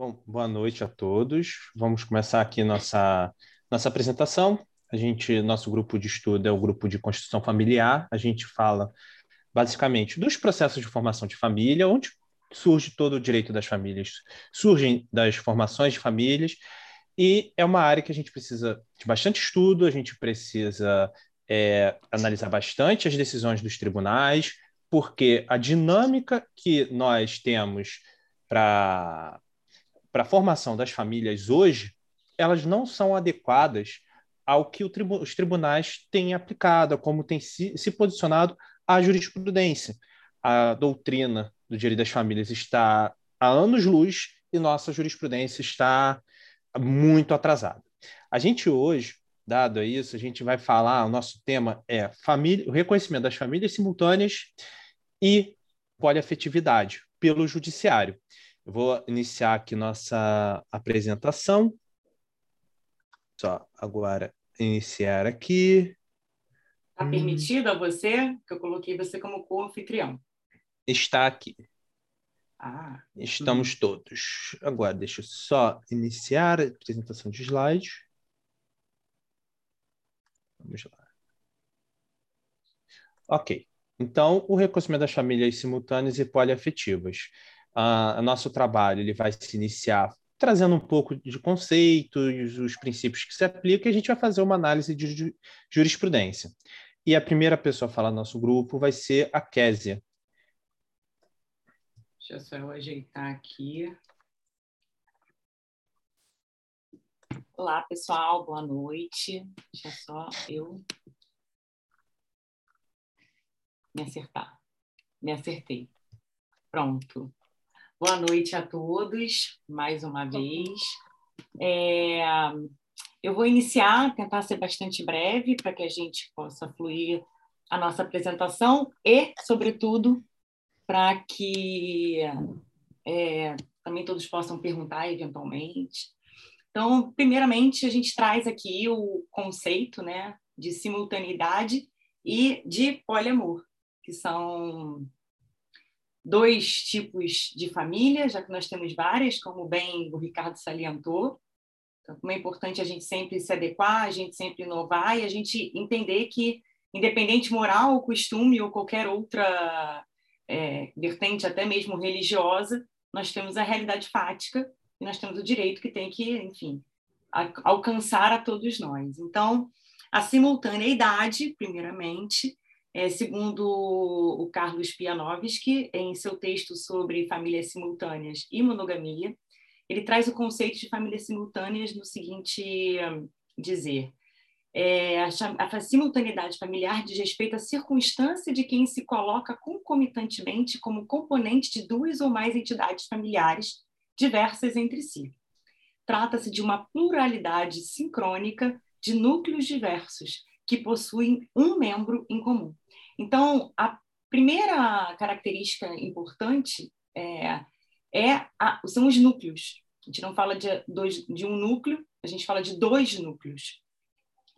Bom, boa noite a todos. Vamos começar aqui nossa, nossa apresentação. A gente, nosso grupo de estudo é o grupo de Constituição Familiar. A gente fala basicamente dos processos de formação de família, onde surge todo o direito das famílias, surgem das formações de famílias, e é uma área que a gente precisa de bastante estudo, a gente precisa é, analisar bastante as decisões dos tribunais, porque a dinâmica que nós temos para a formação das famílias hoje, elas não são adequadas ao que tribu os tribunais têm aplicado, como tem se, se posicionado a jurisprudência. A doutrina do direito das famílias está há anos-luz e nossa jurisprudência está muito atrasada. A gente hoje, dado isso, a gente vai falar, o nosso tema é família, o reconhecimento das famílias simultâneas e poliafetividade pelo judiciário. Eu vou iniciar aqui nossa apresentação. Só agora iniciar aqui. Está permitido a você que eu coloquei você como co-anfitrião? Está aqui. Ah. Estamos hum. todos. Agora, deixa eu só iniciar a apresentação de slide. Vamos lá. Ok. Então, o reconhecimento das famílias simultâneas e poliafetivas. Uh, nosso trabalho ele vai se iniciar trazendo um pouco de conceitos, os princípios que se aplicam, e a gente vai fazer uma análise de jurisprudência. E a primeira pessoa a falar no nosso grupo vai ser a Késia. Deixa eu só ajeitar aqui. Olá, pessoal, boa noite. Deixa só eu me acertar. Me acertei. Pronto. Boa noite a todos, mais uma vez. É, eu vou iniciar, tentar ser bastante breve, para que a gente possa fluir a nossa apresentação e, sobretudo, para que é, também todos possam perguntar eventualmente. Então, primeiramente, a gente traz aqui o conceito né, de simultaneidade e de poliamor que são dois tipos de família, já que nós temos várias, como bem o Ricardo salientou. Então, como é importante a gente sempre se adequar, a gente sempre inovar e a gente entender que, independente moral, costume ou qualquer outra é, vertente, até mesmo religiosa, nós temos a realidade fática e nós temos o direito que tem que, enfim, a, alcançar a todos nós. Então, a simultaneidade, primeiramente, é, segundo o Carlos Pianovski, em seu texto sobre famílias simultâneas e monogamia, ele traz o conceito de famílias simultâneas no seguinte hum, dizer: é, a, a, simultaneidade familiar diz respeito à circunstância de quem se coloca concomitantemente como componente de duas ou mais entidades familiares diversas entre si. Trata-se de uma pluralidade sincrônica de núcleos diversos que possuem um membro em comum. Então, a primeira característica importante é, é a, são os núcleos. A gente não fala de, dois, de um núcleo, a gente fala de dois núcleos.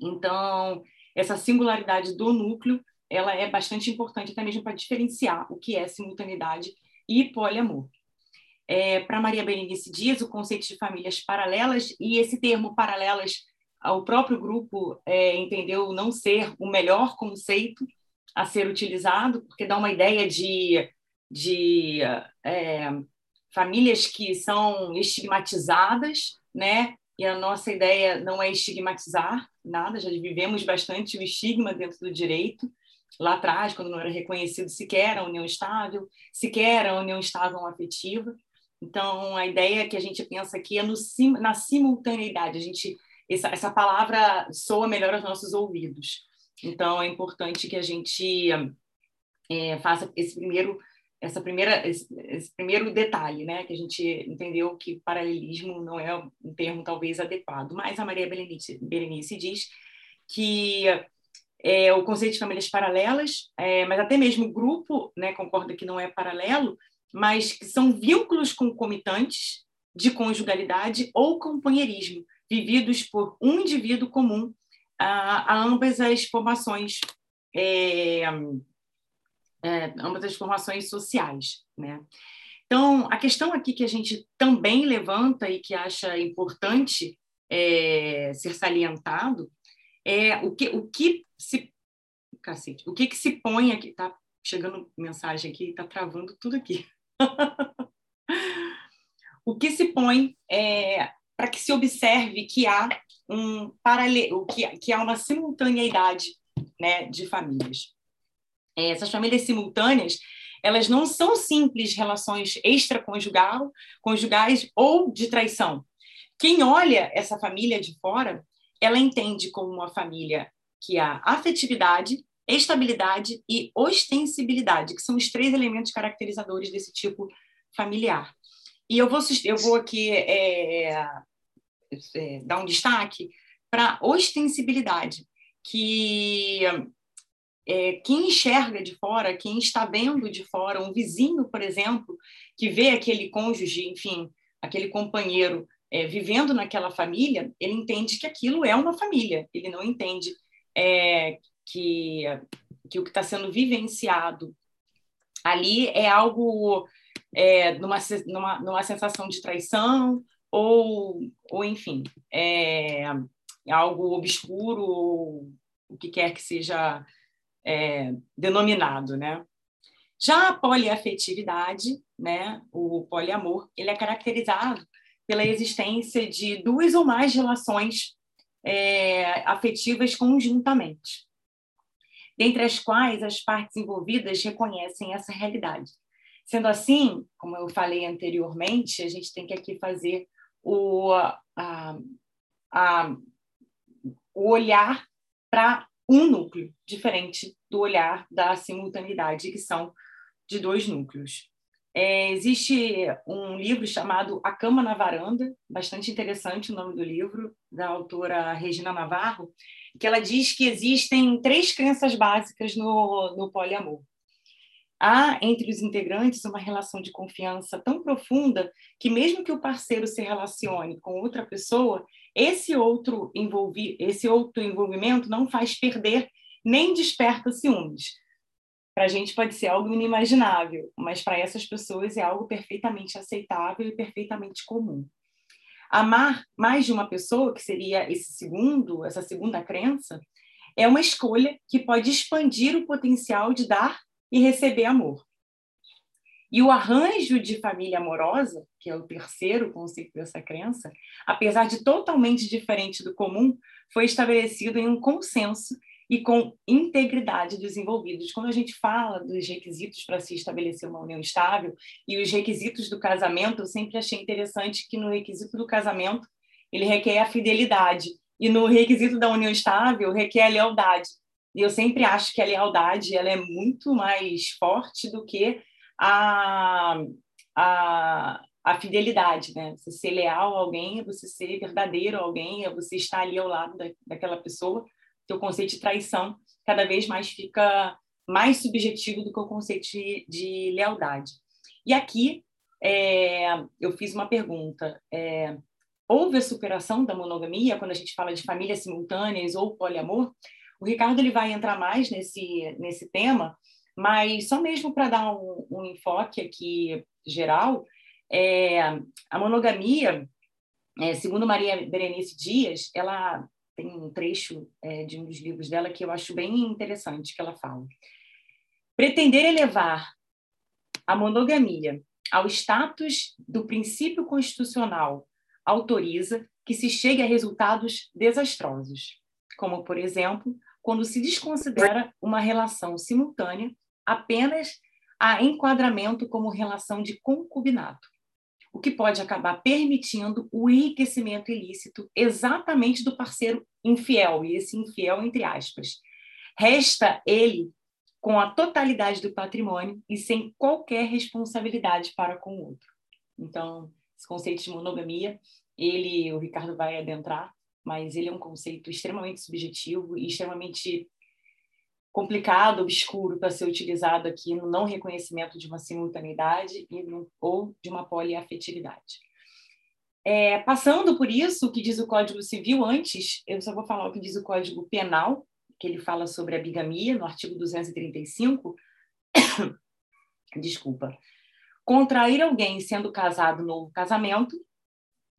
Então, essa singularidade do núcleo ela é bastante importante até mesmo para diferenciar o que é simultaneidade e poliamor. É, para Maria Berenice Dias, o conceito de famílias paralelas, e esse termo paralelas o próprio grupo é, entendeu não ser o melhor conceito a ser utilizado, porque dá uma ideia de, de é, famílias que são estigmatizadas, né? E a nossa ideia não é estigmatizar nada, já vivemos bastante o estigma dentro do direito, lá atrás, quando não era reconhecido sequer a união estável, sequer a união estável afetiva. Então, a ideia que a gente pensa aqui é no, na simultaneidade, a gente essa, essa palavra soa melhor aos nossos ouvidos. Então, é importante que a gente é, faça esse primeiro, essa primeira, esse, esse, primeiro detalhe, né? Que a gente entendeu que paralelismo não é um termo talvez adequado. Mas a Maria Berenice, Berenice diz que é, o conceito de famílias paralelas, é, mas até mesmo o grupo, né, concorda que não é paralelo, mas que são vínculos concomitantes de conjugalidade ou companheirismo, vividos por um indivíduo comum a, a ambas as formações, é, é, ambas as formações sociais, né? Então, a questão aqui que a gente também levanta e que acha importante é, ser salientado é o que, o que se cacete, o que, que se põe aqui, tá chegando mensagem aqui, tá travando tudo aqui. o que se põe é, para que se observe que há um paralelo, que, que há uma simultaneidade né, de famílias. É, essas famílias simultâneas, elas não são simples relações extraconjugal, conjugais ou de traição. Quem olha essa família de fora, ela entende como uma família que há afetividade, estabilidade e ostensibilidade, que são os três elementos caracterizadores desse tipo familiar. E eu vou, eu vou aqui é, é, dar um destaque para ostensibilidade, que é, quem enxerga de fora, quem está vendo de fora, um vizinho, por exemplo, que vê aquele cônjuge, enfim, aquele companheiro é, vivendo naquela família, ele entende que aquilo é uma família, ele não entende é, que, que o que está sendo vivenciado ali é algo é, numa, numa, numa sensação de traição ou, ou enfim, é, algo obscuro, ou o que quer que seja é, denominado, né? Já a poliafetividade, né, o poliamor, ele é caracterizado pela existência de duas ou mais relações é, afetivas conjuntamente dentre as quais as partes envolvidas reconhecem essa realidade. Sendo assim, como eu falei anteriormente, a gente tem que aqui fazer o, a, a, o olhar para um núcleo, diferente do olhar da simultaneidade, que são de dois núcleos. É, existe um livro chamado A Cama na Varanda, bastante interessante o nome do livro, da autora Regina Navarro, que ela diz que existem três crenças básicas no, no poliamor. Há entre os integrantes uma relação de confiança tão profunda que, mesmo que o parceiro se relacione com outra pessoa, esse outro, envolvi esse outro envolvimento não faz perder nem desperta ciúmes para a gente pode ser algo inimaginável, mas para essas pessoas é algo perfeitamente aceitável e perfeitamente comum. Amar mais de uma pessoa, que seria esse segundo, essa segunda crença, é uma escolha que pode expandir o potencial de dar e receber amor. E o arranjo de família amorosa, que é o terceiro conceito dessa crença, apesar de totalmente diferente do comum, foi estabelecido em um consenso e com integridade dos envolvidos. Quando a gente fala dos requisitos para se estabelecer uma união estável e os requisitos do casamento, eu sempre achei interessante que no requisito do casamento ele requer a fidelidade e no requisito da união estável requer a lealdade. E eu sempre acho que a lealdade ela é muito mais forte do que a, a, a fidelidade, né? Você ser leal a alguém, é você ser verdadeiro a alguém, é você estar ali ao lado da, daquela pessoa o conceito de traição cada vez mais fica mais subjetivo do que o conceito de, de lealdade. E aqui é, eu fiz uma pergunta: é, houve a superação da monogamia quando a gente fala de famílias simultâneas ou poliamor? O Ricardo ele vai entrar mais nesse nesse tema, mas só mesmo para dar um, um, enfoque aqui geral, é, a monogamia, é, segundo Maria Berenice Dias, ela tem um trecho é, de um dos livros dela que eu acho bem interessante, que ela fala. Pretender elevar a monogamia ao status do princípio constitucional autoriza que se chegue a resultados desastrosos, como, por exemplo, quando se desconsidera uma relação simultânea apenas a enquadramento como relação de concubinato o que pode acabar permitindo o enriquecimento ilícito exatamente do parceiro infiel, e esse infiel entre aspas. Resta ele com a totalidade do patrimônio e sem qualquer responsabilidade para com o outro. Então, esse conceito de monogamia, ele, o Ricardo vai adentrar, mas ele é um conceito extremamente subjetivo e extremamente complicado, obscuro para ser utilizado aqui no não reconhecimento de uma simultaneidade e no, ou de uma poliafetividade. É, passando por isso, o que diz o Código Civil antes, eu só vou falar o que diz o Código Penal, que ele fala sobre a bigamia, no artigo 235. Desculpa. Contrair alguém sendo casado novo casamento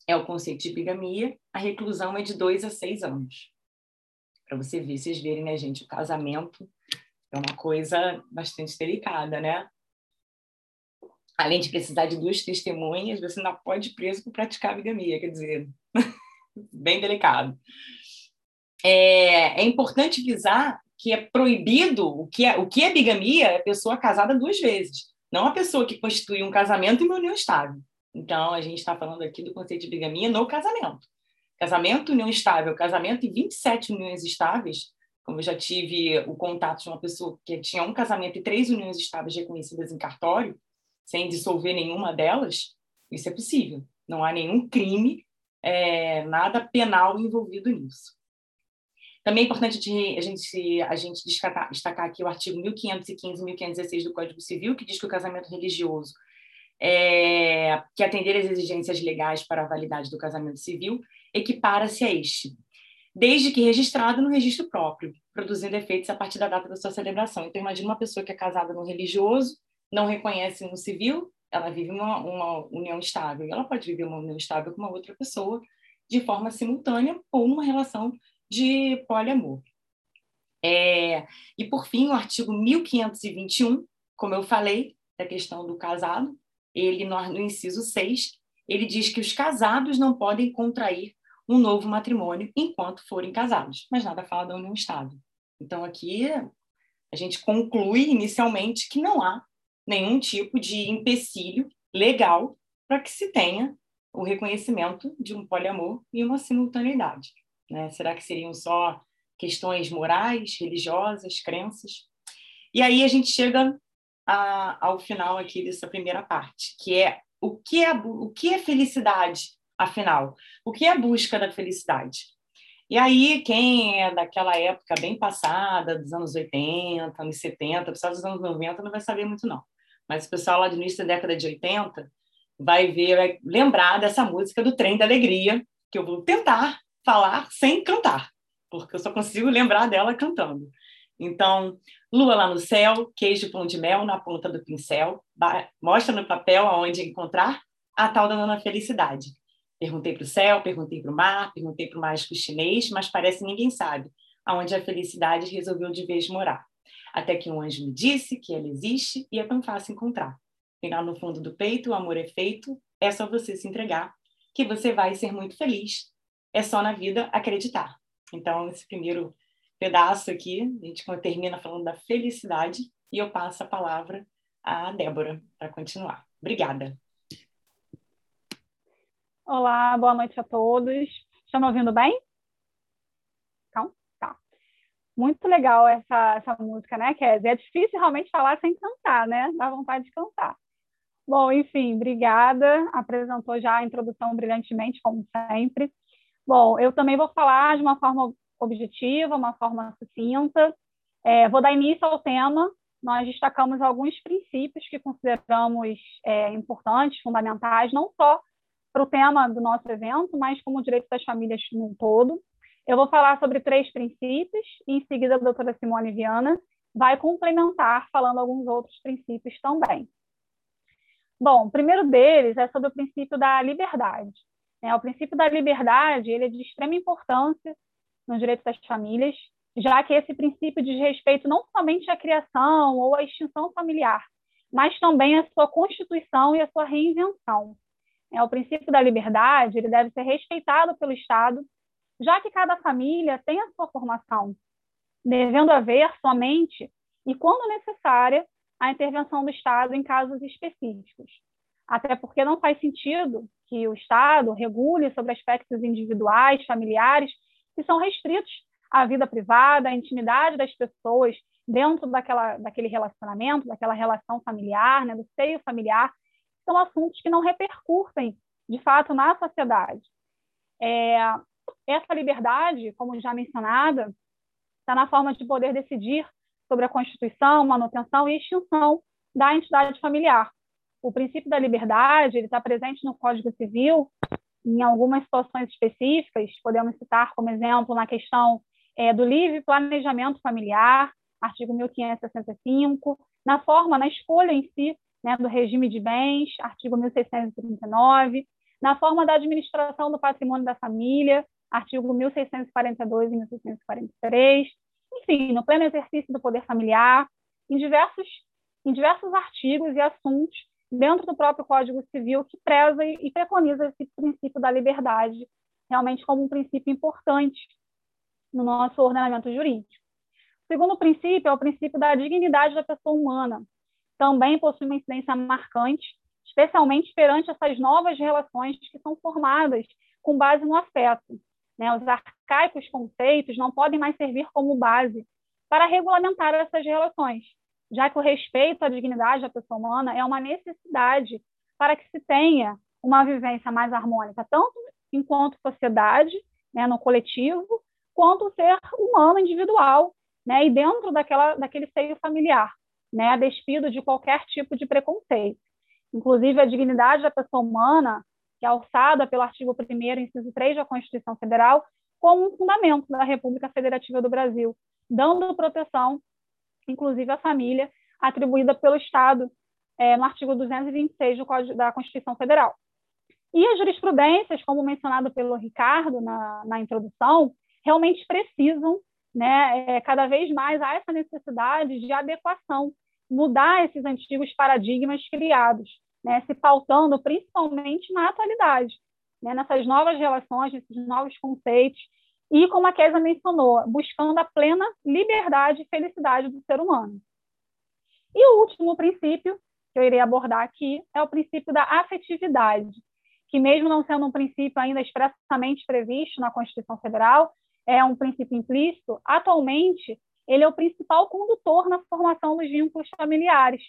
é o conceito de bigamia. A reclusão é de dois a seis anos. Para você ver, vocês verem, né, gente? O casamento é uma coisa bastante delicada, né? Além de precisar de duas testemunhas, você não pode ir preso por praticar bigamia, quer dizer, bem delicado. É, é importante visar que é proibido, o que é, o que é bigamia é a pessoa casada duas vezes, não a pessoa que constitui um casamento e uma união estável. Então, a gente está falando aqui do conceito de bigamia no casamento. Casamento, união estável, casamento e 27 uniões estáveis, como eu já tive o contato de uma pessoa que tinha um casamento e três uniões estáveis reconhecidas em cartório, sem dissolver nenhuma delas, isso é possível. Não há nenhum crime, é, nada penal envolvido nisso. Também é importante a gente, a gente destacar, destacar aqui o artigo 1515 e 1516 do Código Civil, que diz que o casamento religioso é, que atender às exigências legais para a validade do casamento civil equipara-se a este, desde que registrado no registro próprio, produzindo efeitos a partir da data da sua celebração. Então, imagine uma pessoa que é casada no religioso, não reconhece no civil, ela vive uma, uma união estável. Ela pode viver uma união estável com uma outra pessoa de forma simultânea ou numa relação de poliamor. É, e, por fim, o artigo 1521, como eu falei, da questão do casado, ele, no, no inciso 6, ele diz que os casados não podem contrair um novo matrimônio enquanto forem casados, mas nada fala da união estável. Então, aqui a gente conclui inicialmente que não há nenhum tipo de empecilho legal para que se tenha o reconhecimento de um poliamor e uma simultaneidade. Né? Será que seriam só questões morais, religiosas, crenças? E aí a gente chega a, ao final aqui dessa primeira parte, que é o que é, o que é felicidade, afinal? O que é a busca da felicidade? E aí, quem é daquela época bem passada, dos anos 80, anos 70, o pessoal dos anos 90 não vai saber muito, não. Mas o pessoal lá do início da década de 80 vai ver, vai lembrar dessa música do Trem da Alegria, que eu vou tentar falar sem cantar, porque eu só consigo lembrar dela cantando. Então, lua lá no céu, queijo pão de mel na ponta do pincel, mostra no papel aonde encontrar a tal da nona felicidade. Perguntei para o céu, perguntei para o mar, perguntei para o mágico chinês, mas parece que ninguém sabe aonde a felicidade resolveu de vez morar. Até que um anjo me disse que ela existe e é tão fácil encontrar. Lá no fundo do peito o amor é feito, é só você se entregar, que você vai ser muito feliz. É só na vida acreditar. Então, esse primeiro pedaço aqui, a gente termina falando da felicidade e eu passo a palavra à Débora para continuar. Obrigada. Olá, boa noite a todos. Estão me ouvindo bem? Então, tá. Muito legal essa, essa música, né, Kézia? É difícil realmente falar sem cantar, né? Dá vontade de cantar. Bom, enfim, obrigada. Apresentou já a introdução brilhantemente, como sempre. Bom, eu também vou falar de uma forma objetiva, uma forma sucinta. É, vou dar início ao tema. Nós destacamos alguns princípios que consideramos é, importantes, fundamentais, não só para o tema do nosso evento, mas como direito das famílias no todo. Eu vou falar sobre três princípios e, em seguida, a doutora Simone Viana vai complementar falando alguns outros princípios também. Bom, o primeiro deles é sobre o princípio da liberdade. É, o princípio da liberdade ele é de extrema importância no direito das famílias, já que esse princípio diz respeito não somente à criação ou à extinção familiar, mas também à sua constituição e à sua reinvenção. É, o princípio da liberdade ele deve ser respeitado pelo Estado, já que cada família tem a sua formação, devendo haver somente, e quando necessária, a intervenção do Estado em casos específicos. Até porque não faz sentido que o Estado regule sobre aspectos individuais, familiares, que são restritos à vida privada, à intimidade das pessoas dentro daquela, daquele relacionamento, daquela relação familiar, né, do seio familiar, são assuntos que não repercutem, de fato, na sociedade. É, essa liberdade, como já mencionada, está na forma de poder decidir sobre a constituição, manutenção e extinção da entidade familiar. O princípio da liberdade está presente no Código Civil em algumas situações específicas, podemos citar como exemplo na questão é, do livre planejamento familiar, artigo 1565, na forma, na escolha em si né, do regime de bens, artigo 1639, na forma da administração do patrimônio da família, artigo 1642 e 1643, enfim, no pleno exercício do poder familiar, em diversos, em diversos artigos e assuntos dentro do próprio Código Civil que preza e preconiza esse princípio da liberdade realmente como um princípio importante no nosso ordenamento jurídico. O segundo princípio é o princípio da dignidade da pessoa humana. Também possui uma incidência marcante, especialmente perante essas novas relações que são formadas com base no afeto. Né? Os arcaicos conceitos não podem mais servir como base para regulamentar essas relações, já que o respeito à dignidade da pessoa humana é uma necessidade para que se tenha uma vivência mais harmônica, tanto enquanto sociedade, né, no coletivo, quanto ser humano individual, né, e dentro daquela, daquele seio familiar, né, a despido de qualquer tipo de preconceito. Inclusive, a dignidade da pessoa humana, que é alçada pelo artigo 1 inciso 3 da Constituição Federal, como um fundamento da República Federativa do Brasil, dando proteção, inclusive à família, atribuída pelo Estado é, no artigo 226 do Código da Constituição Federal. E as jurisprudências, como mencionado pelo Ricardo na, na introdução, realmente precisam, né, é, cada vez mais, a essa necessidade de adequação, mudar esses antigos paradigmas criados, né, se pautando principalmente na atualidade, né, nessas novas relações, nesses novos conceitos, e, como a Kézia mencionou, buscando a plena liberdade e felicidade do ser humano. E o último princípio que eu irei abordar aqui é o princípio da afetividade, que mesmo não sendo um princípio ainda expressamente previsto na Constituição Federal, é um princípio implícito, atualmente ele é o principal condutor na formação dos vínculos familiares.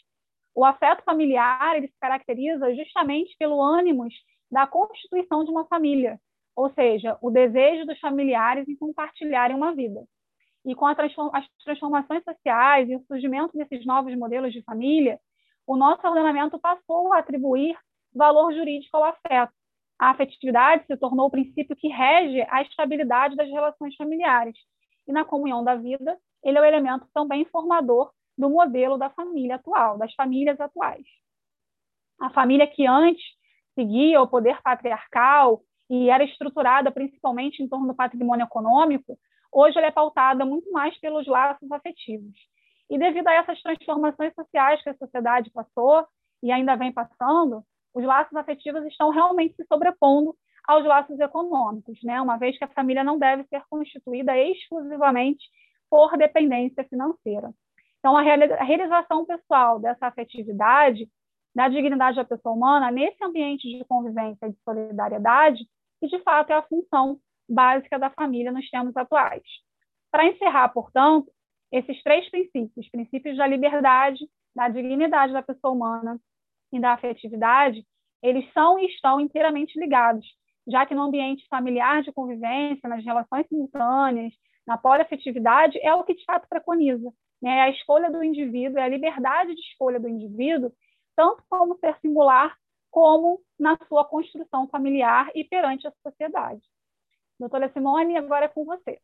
O afeto familiar ele se caracteriza justamente pelo ânimo da constituição de uma família, ou seja, o desejo dos familiares em compartilharem uma vida. E com as transformações sociais e o surgimento desses novos modelos de família, o nosso ordenamento passou a atribuir valor jurídico ao afeto. A afetividade se tornou o princípio que rege a estabilidade das relações familiares. E na comunhão da vida, ele é o elemento também formador do modelo da família atual, das famílias atuais. A família que antes seguia o poder patriarcal e era estruturada principalmente em torno do patrimônio econômico, hoje ela é pautada muito mais pelos laços afetivos. E devido a essas transformações sociais que a sociedade passou e ainda vem passando, os laços afetivos estão realmente se sobrepondo aos laços econômicos, né? uma vez que a família não deve ser constituída exclusivamente por dependência financeira. Então, a realização pessoal dessa afetividade, da dignidade da pessoa humana, nesse ambiente de convivência e de solidariedade, que de fato é a função básica da família nos tempos atuais. Para encerrar, portanto, esses três princípios, princípios da liberdade, da dignidade da pessoa humana e da afetividade, eles são e estão inteiramente ligados, já que no ambiente familiar de convivência, nas relações simultâneas, na poliafetividade, é o que de fato preconiza. Né? A escolha do indivíduo, é a liberdade de escolha do indivíduo, tanto como ser singular, como na sua construção familiar e perante a sociedade. Doutora Simone, agora é com você.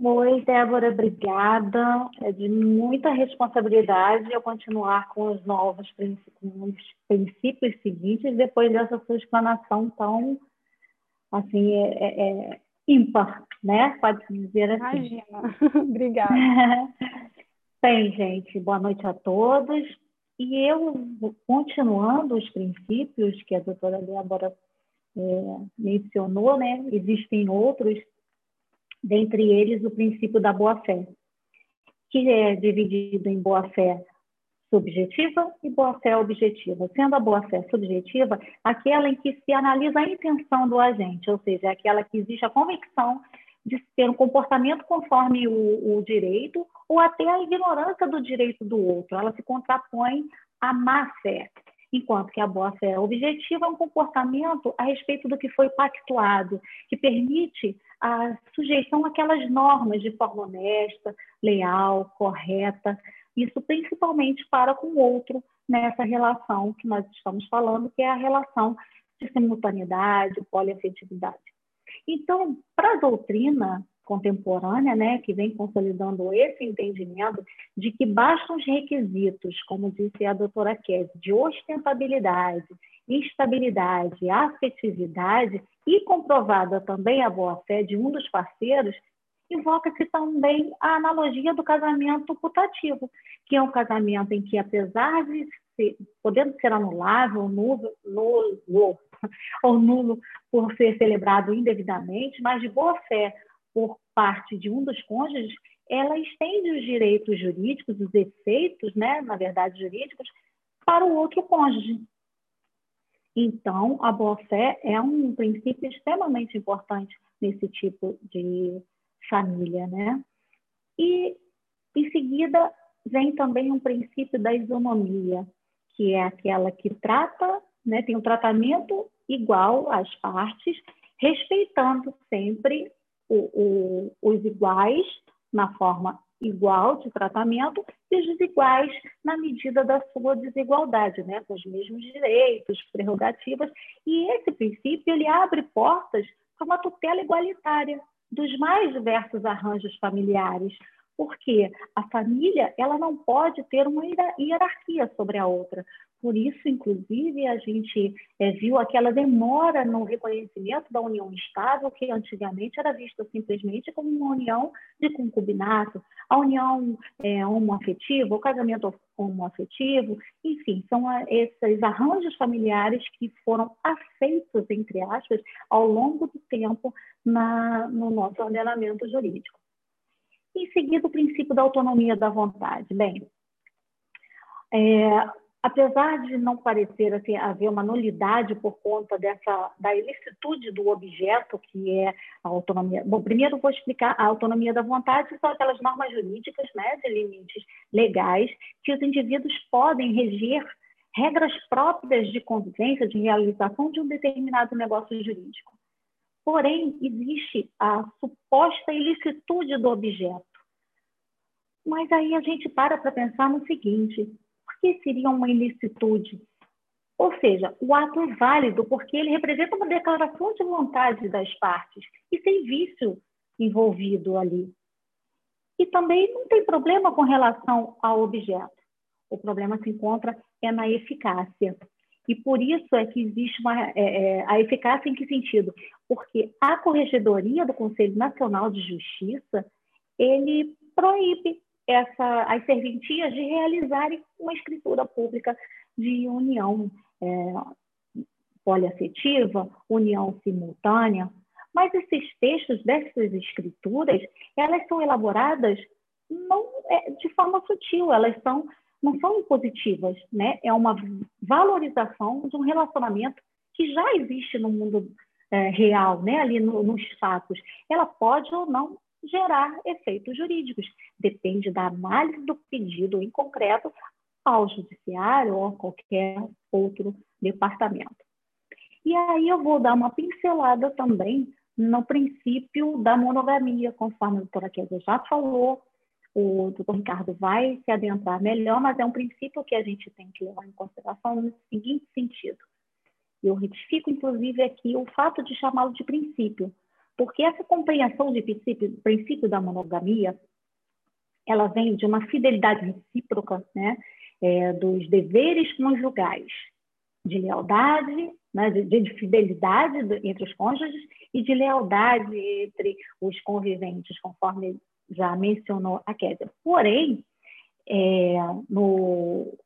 Oi, Débora, obrigada. É de muita responsabilidade eu continuar com os novos princípios seguintes depois dessa sua explanação tão, assim, é, é, é ímpar, né? Pode-se dizer assim. Imagina. obrigada. Bem, gente, boa noite a todos. E eu, continuando os princípios que a doutora Débora é, mencionou, né? Existem outros dentre eles o princípio da boa-fé, que é dividido em boa-fé subjetiva e boa-fé objetiva. Sendo a boa-fé subjetiva, aquela em que se analisa a intenção do agente, ou seja, aquela que existe a convicção de ter um comportamento conforme o, o direito ou até a ignorância do direito do outro. Ela se contrapõe à má-fé, enquanto que a boa-fé objetiva é um comportamento a respeito do que foi pactuado, que permite a sujeição àquelas normas de forma honesta, leal, correta, isso principalmente para com o outro nessa relação que nós estamos falando, que é a relação de simultaneidade, poliafetividade. Então, para a doutrina, contemporânea, né, que vem consolidando esse entendimento de que bastam os requisitos, como disse a doutora Kézia, de ostentabilidade, estabilidade, afetividade e comprovada também a boa-fé de um dos parceiros, invoca-se também a analogia do casamento putativo, que é um casamento em que, apesar de ser, podendo ser anulável, nulo, nulo, ou nulo por ser celebrado indevidamente, mas de boa fé por parte de um dos cônjuges, ela estende os direitos jurídicos, os efeitos, né, na verdade, jurídicos, para o outro cônjuge. Então, a boa-fé é um princípio extremamente importante nesse tipo de família, né? E, em seguida, vem também um princípio da isonomia, que é aquela que trata, né, tem um tratamento igual às partes, respeitando sempre o, o, os iguais na forma igual de tratamento e os desiguais na medida da sua desigualdade, né? com os mesmos direitos, prerrogativas. E esse princípio ele abre portas para uma tutela igualitária dos mais diversos arranjos familiares, porque a família ela não pode ter uma hierarquia sobre a outra. Por isso, inclusive, a gente é, viu aquela demora no reconhecimento da união estável, que antigamente era vista simplesmente como uma união de concubinato, a união é, homoafetiva, o casamento homoafetivo, enfim, são esses arranjos familiares que foram aceitos, entre aspas, ao longo do tempo na, no nosso ordenamento jurídico. Em seguida, o princípio da autonomia da vontade. Bem, é, apesar de não parecer assim, haver uma nulidade por conta dessa da ilicitude do objeto, que é a autonomia. Bom, primeiro vou explicar a autonomia da vontade, são aquelas normas jurídicas, né, de limites legais, que os indivíduos podem reger regras próprias de convivência, de realização de um determinado negócio jurídico. Porém, existe a suposta ilicitude do objeto. Mas aí a gente para para pensar no seguinte: por que seria uma ilicitude? Ou seja, o ato é válido porque ele representa uma declaração de vontade das partes e sem vício envolvido ali. E também não tem problema com relação ao objeto. O problema se encontra é na eficácia. E por isso é que existe uma, é, é, a eficácia em que sentido? Porque a Corregedoria do Conselho Nacional de Justiça, ele proíbe essa, as serventias de realizarem uma escritura pública de união é, poliafetiva, união simultânea, mas esses textos dessas escrituras, elas são elaboradas não é, de forma sutil, elas são não são impositivas, né? É uma valorização de um relacionamento que já existe no mundo é, real, né? Ali no, nos fatos. Ela pode ou não gerar efeitos jurídicos. Depende da análise do pedido em concreto ao judiciário ou a qualquer outro departamento. E aí eu vou dar uma pincelada também no princípio da monogamia, conforme a doutora Kézia já falou, o doutor Ricardo vai se adentrar melhor, mas é um princípio que a gente tem que levar em consideração no seguinte sentido. Eu retifico, inclusive, aqui o fato de chamá-lo de princípio, porque essa compreensão de princípio, princípio da monogamia, ela vem de uma fidelidade recíproca, né, é, dos deveres conjugais, de lealdade, né, de, de fidelidade entre os cônjuges e de lealdade entre os conviventes, conforme já mencionou a Kézia. Porém, é, no,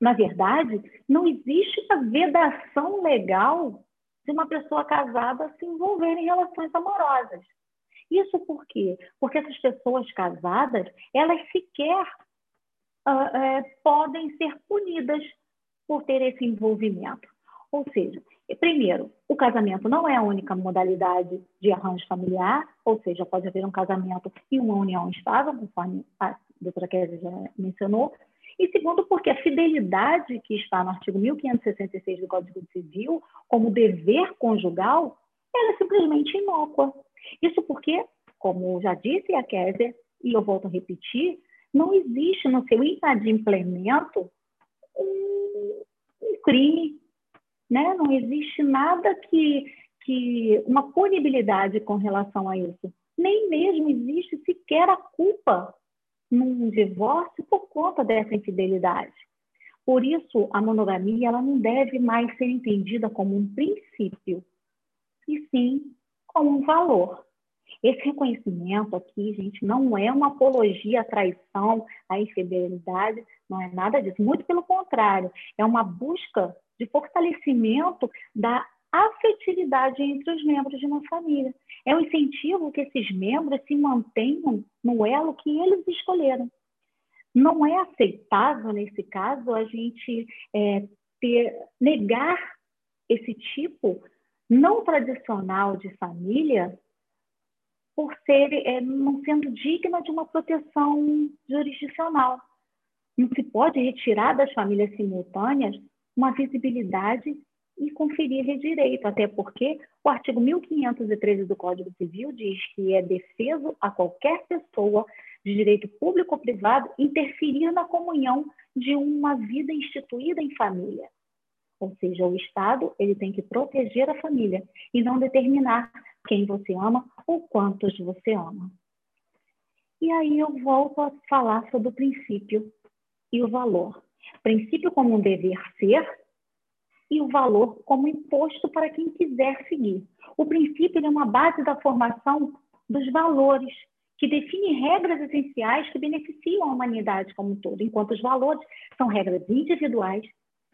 na verdade, não existe uma vedação legal de uma pessoa casada se envolver em relações amorosas. Isso por quê? Porque essas pessoas casadas, elas sequer uh, é, podem ser punidas por ter esse envolvimento. Ou seja, Primeiro, o casamento não é a única modalidade de arranjo familiar, ou seja, pode haver um casamento e uma união estável, conforme a doutora Kézia já mencionou. E segundo, porque a fidelidade que está no artigo 1566 do Código Civil, como dever conjugal, ela é simplesmente inócua. Isso porque, como já disse a Kézia, e eu volto a repetir, não existe no seu inadimplemento um, um crime né? Não existe nada que, que uma punibilidade com relação a isso. nem mesmo existe sequer a culpa num divórcio por conta dessa infidelidade. Por isso, a monogamia ela não deve mais ser entendida como um princípio, e sim como um valor. Esse reconhecimento aqui, gente, não é uma apologia à traição, à infidelidade, não é nada disso. Muito pelo contrário, é uma busca de fortalecimento da afetividade entre os membros de uma família. É um incentivo que esses membros se mantenham no elo que eles escolheram. Não é aceitável, nesse caso, a gente é, ter, negar esse tipo não tradicional de família por ser é, não sendo digna de uma proteção jurisdicional. Não se pode retirar das famílias simultâneas uma visibilidade e conferir-lhe direito, até porque o artigo 1513 do Código Civil diz que é defeso a qualquer pessoa de direito público ou privado interferir na comunhão de uma vida instituída em família. Ou seja, o Estado ele tem que proteger a família e não determinar quem você ama ou quantos você ama. E aí eu volto a falar sobre o princípio e o valor. Princípio como um dever ser e o valor como imposto para quem quiser seguir. O princípio é uma base da formação dos valores, que define regras essenciais que beneficiam a humanidade como um todo, enquanto os valores são regras individuais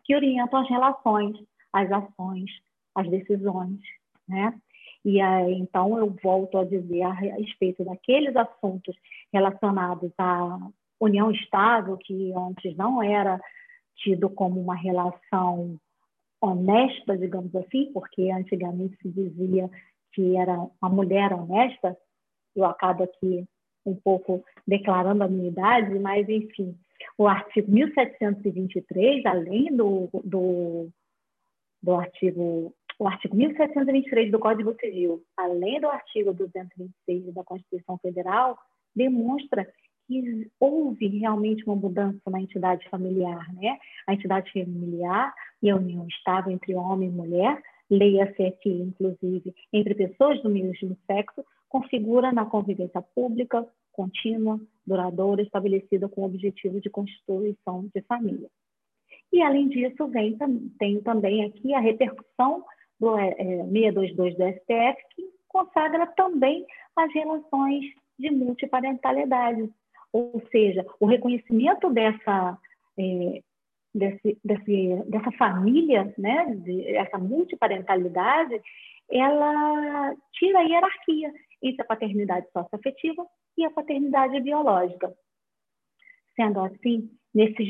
que orientam as relações, as ações, as decisões, né? E aí, então, eu volto a dizer a respeito daqueles assuntos relacionados à união estável, que antes não era tido como uma relação honesta, digamos assim, porque antigamente se dizia que era uma mulher honesta, eu acabo aqui um pouco declarando a minha idade, mas, enfim, o artigo 1723, além do, do, do artigo o artigo 1723 do Código Civil, além do artigo 226 da Constituição Federal, demonstra que houve realmente uma mudança na entidade familiar, né? A entidade familiar e a união estável entre homem e mulher, leia-se aqui, inclusive, entre pessoas do mesmo sexo, configura na convivência pública, contínua, duradoura, estabelecida com o objetivo de constituição de família. E, além disso, vem, tem também aqui a repercussão do é, 622 do STF, que consagra também as relações de multiparentalidade, ou seja, o reconhecimento dessa, é, desse, desse, dessa família, né, de, essa multiparentalidade, ela tira a hierarquia entre a paternidade socioafetiva e a paternidade biológica. Sendo assim, nesses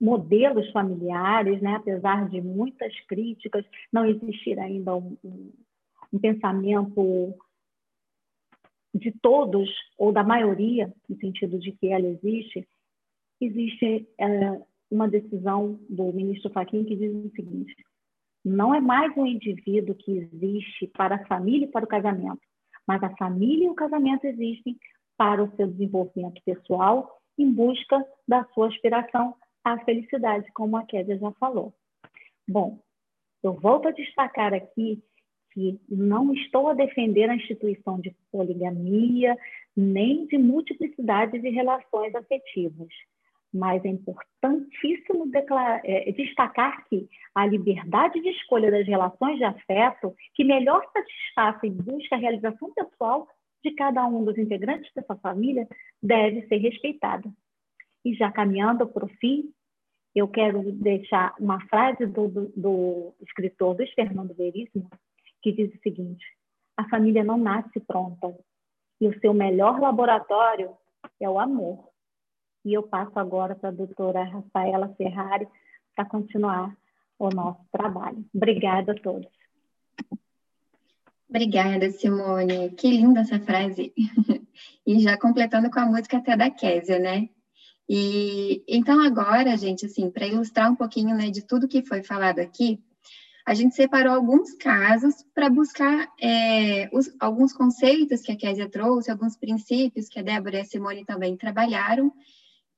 modelos familiares, né? apesar de muitas críticas, não existir ainda um, um, um pensamento de todos, ou da maioria, no sentido de que ela existe, existe é, uma decisão do ministro Fachin que diz o seguinte: não é mais um indivíduo que existe para a família e para o casamento, mas a família e o casamento existem para o seu desenvolvimento pessoal em busca da sua aspiração a felicidade, como a Kédia já falou. Bom, eu volto a destacar aqui que não estou a defender a instituição de poligamia, nem de multiplicidade de relações afetivas, mas é importantíssimo é, destacar que a liberdade de escolha das relações de afeto que melhor satisfaça e busca a realização pessoal de cada um dos integrantes dessa família deve ser respeitada. E já caminhando para o fim, eu quero deixar uma frase do, do, do escritor Luiz Fernando Veríssimo, que diz o seguinte: a família não nasce pronta e o seu melhor laboratório é o amor. E eu passo agora para a doutora Rafaela Ferrari para continuar o nosso trabalho. Obrigada a todos. Obrigada, Simone. Que linda essa frase. e já completando com a música até da Késia, né? E então agora, gente, assim, para ilustrar um pouquinho, né, de tudo que foi falado aqui, a gente separou alguns casos para buscar é, os, alguns conceitos que a Késia trouxe, alguns princípios que a Débora e a Simone também trabalharam.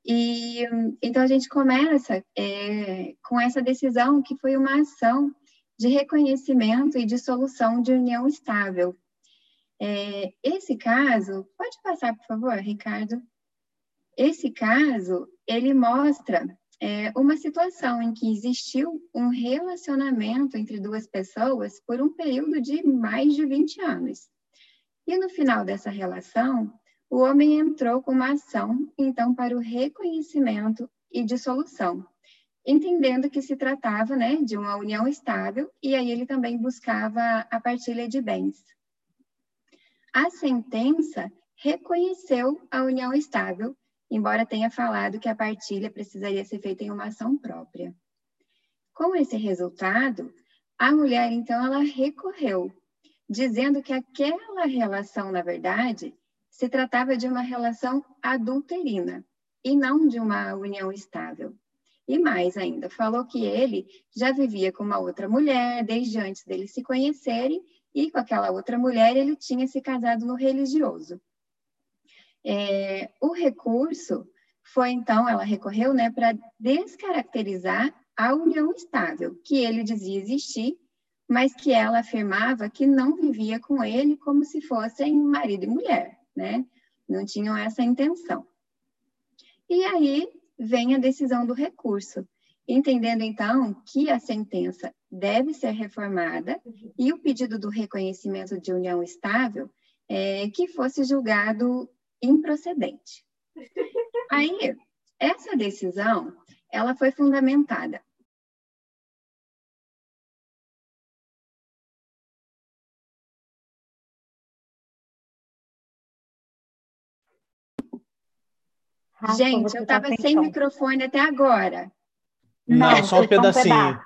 E então a gente começa é, com essa decisão que foi uma ação de reconhecimento e de solução de união estável. É, esse caso, pode passar, por favor, Ricardo? Esse caso, ele mostra é, uma situação em que existiu um relacionamento entre duas pessoas por um período de mais de 20 anos. E no final dessa relação, o homem entrou com uma ação, então, para o reconhecimento e dissolução, entendendo que se tratava né, de uma união estável, e aí ele também buscava a partilha de bens. A sentença reconheceu a união estável, embora tenha falado que a partilha precisaria ser feita em uma ação própria. Com esse resultado, a mulher, então, ela recorreu, dizendo que aquela relação, na verdade, se tratava de uma relação adulterina e não de uma união estável. E mais ainda, falou que ele já vivia com uma outra mulher desde antes deles se conhecerem e com aquela outra mulher ele tinha se casado no religioso. É, o recurso foi então, ela recorreu né, para descaracterizar a união estável, que ele dizia existir, mas que ela afirmava que não vivia com ele como se fossem marido e mulher, né? Não tinham essa intenção. E aí vem a decisão do recurso, entendendo então que a sentença deve ser reformada e o pedido do reconhecimento de união estável é, que fosse julgado improcedente. Aí, essa decisão, ela foi fundamentada Rafa, Gente, eu estava tá sem som. microfone até agora. Não, Não só um pedacinho.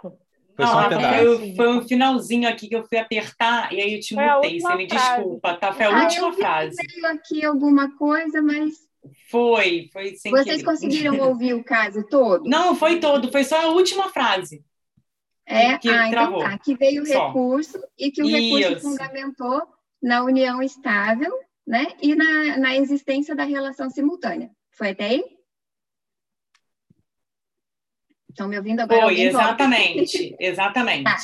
Foi, Não, foi, foi, um finalzinho aqui que eu fui apertar e aí eu te mutei. Você me desculpa, tá? Foi a ah, última eu frase. Eu aqui alguma coisa, mas. Foi, foi sem Vocês querer. conseguiram ouvir o caso todo? Não, foi todo, foi só a última frase. É, que ah, então tá. Que veio o recurso e que o recurso Isso. fundamentou na união estável, né? E na, na existência da relação simultânea. Foi até aí? Estão me ouvindo agora? Foi, exatamente, exatamente. Tá.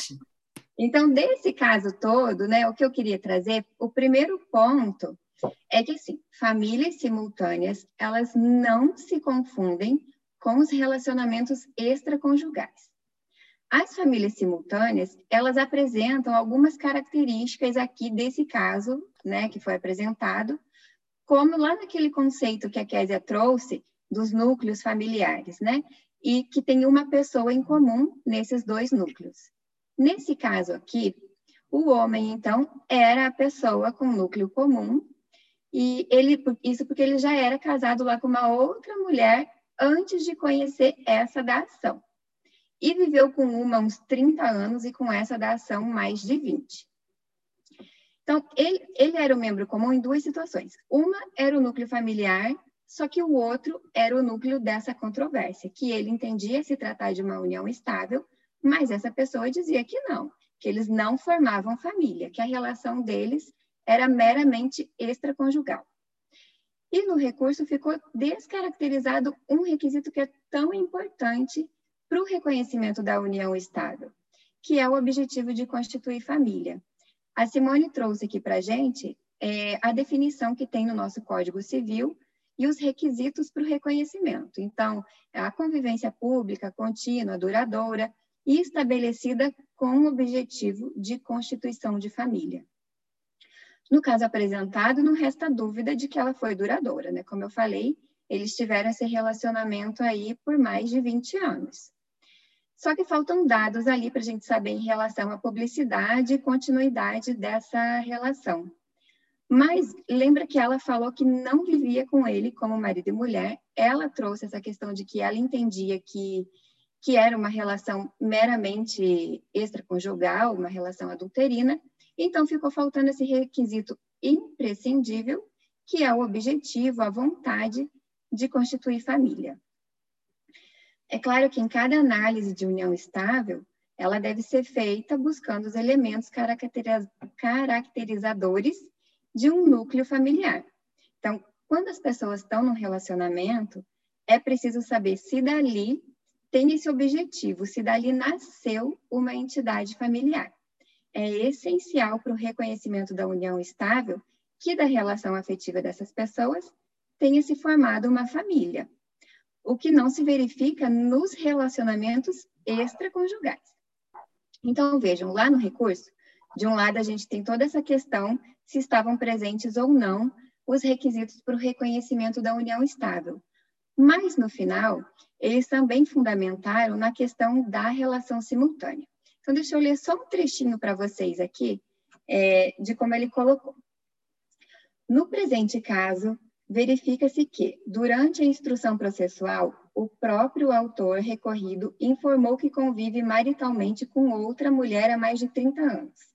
Então, desse caso todo, né, o que eu queria trazer, o primeiro ponto é que, assim, famílias simultâneas, elas não se confundem com os relacionamentos extraconjugais. As famílias simultâneas, elas apresentam algumas características aqui desse caso, né, que foi apresentado, como lá naquele conceito que a Késia trouxe dos núcleos familiares, né? E que tem uma pessoa em comum nesses dois núcleos. Nesse caso aqui, o homem, então, era a pessoa com núcleo comum, e ele, isso porque ele já era casado lá com uma outra mulher antes de conhecer essa da ação. E viveu com uma uns 30 anos e com essa da ação mais de 20. Então, ele, ele era o membro comum em duas situações. Uma era o núcleo familiar, só que o outro era o núcleo dessa controvérsia, que ele entendia se tratar de uma união estável, mas essa pessoa dizia que não, que eles não formavam família, que a relação deles era meramente extraconjugal. E no recurso ficou descaracterizado um requisito que é tão importante para o reconhecimento da união estável, que é o objetivo de constituir família. A Simone trouxe aqui para a gente é, a definição que tem no nosso Código Civil e os requisitos para o reconhecimento. Então, a convivência pública, contínua, duradoura e estabelecida com o objetivo de constituição de família. No caso apresentado, não resta dúvida de que ela foi duradoura, né? Como eu falei, eles tiveram esse relacionamento aí por mais de 20 anos. Só que faltam dados ali para a gente saber em relação à publicidade e continuidade dessa relação. Mas lembra que ela falou que não vivia com ele como marido e mulher. Ela trouxe essa questão de que ela entendia que, que era uma relação meramente extraconjugal, uma relação adulterina. Então ficou faltando esse requisito imprescindível, que é o objetivo, a vontade de constituir família. É claro que em cada análise de união estável, ela deve ser feita buscando os elementos caracterizadores de um núcleo familiar. Então, quando as pessoas estão num relacionamento, é preciso saber se dali tem esse objetivo, se dali nasceu uma entidade familiar. É essencial para o reconhecimento da união estável que da relação afetiva dessas pessoas tenha se formado uma família, o que não se verifica nos relacionamentos extraconjugais. Então, vejam, lá no recurso, de um lado a gente tem toda essa questão se estavam presentes ou não os requisitos para o reconhecimento da união estável. Mas, no final, eles também fundamentaram na questão da relação simultânea. Então, deixa eu ler só um trechinho para vocês aqui, é, de como ele colocou. No presente caso, verifica-se que, durante a instrução processual, o próprio autor recorrido informou que convive maritalmente com outra mulher há mais de 30 anos.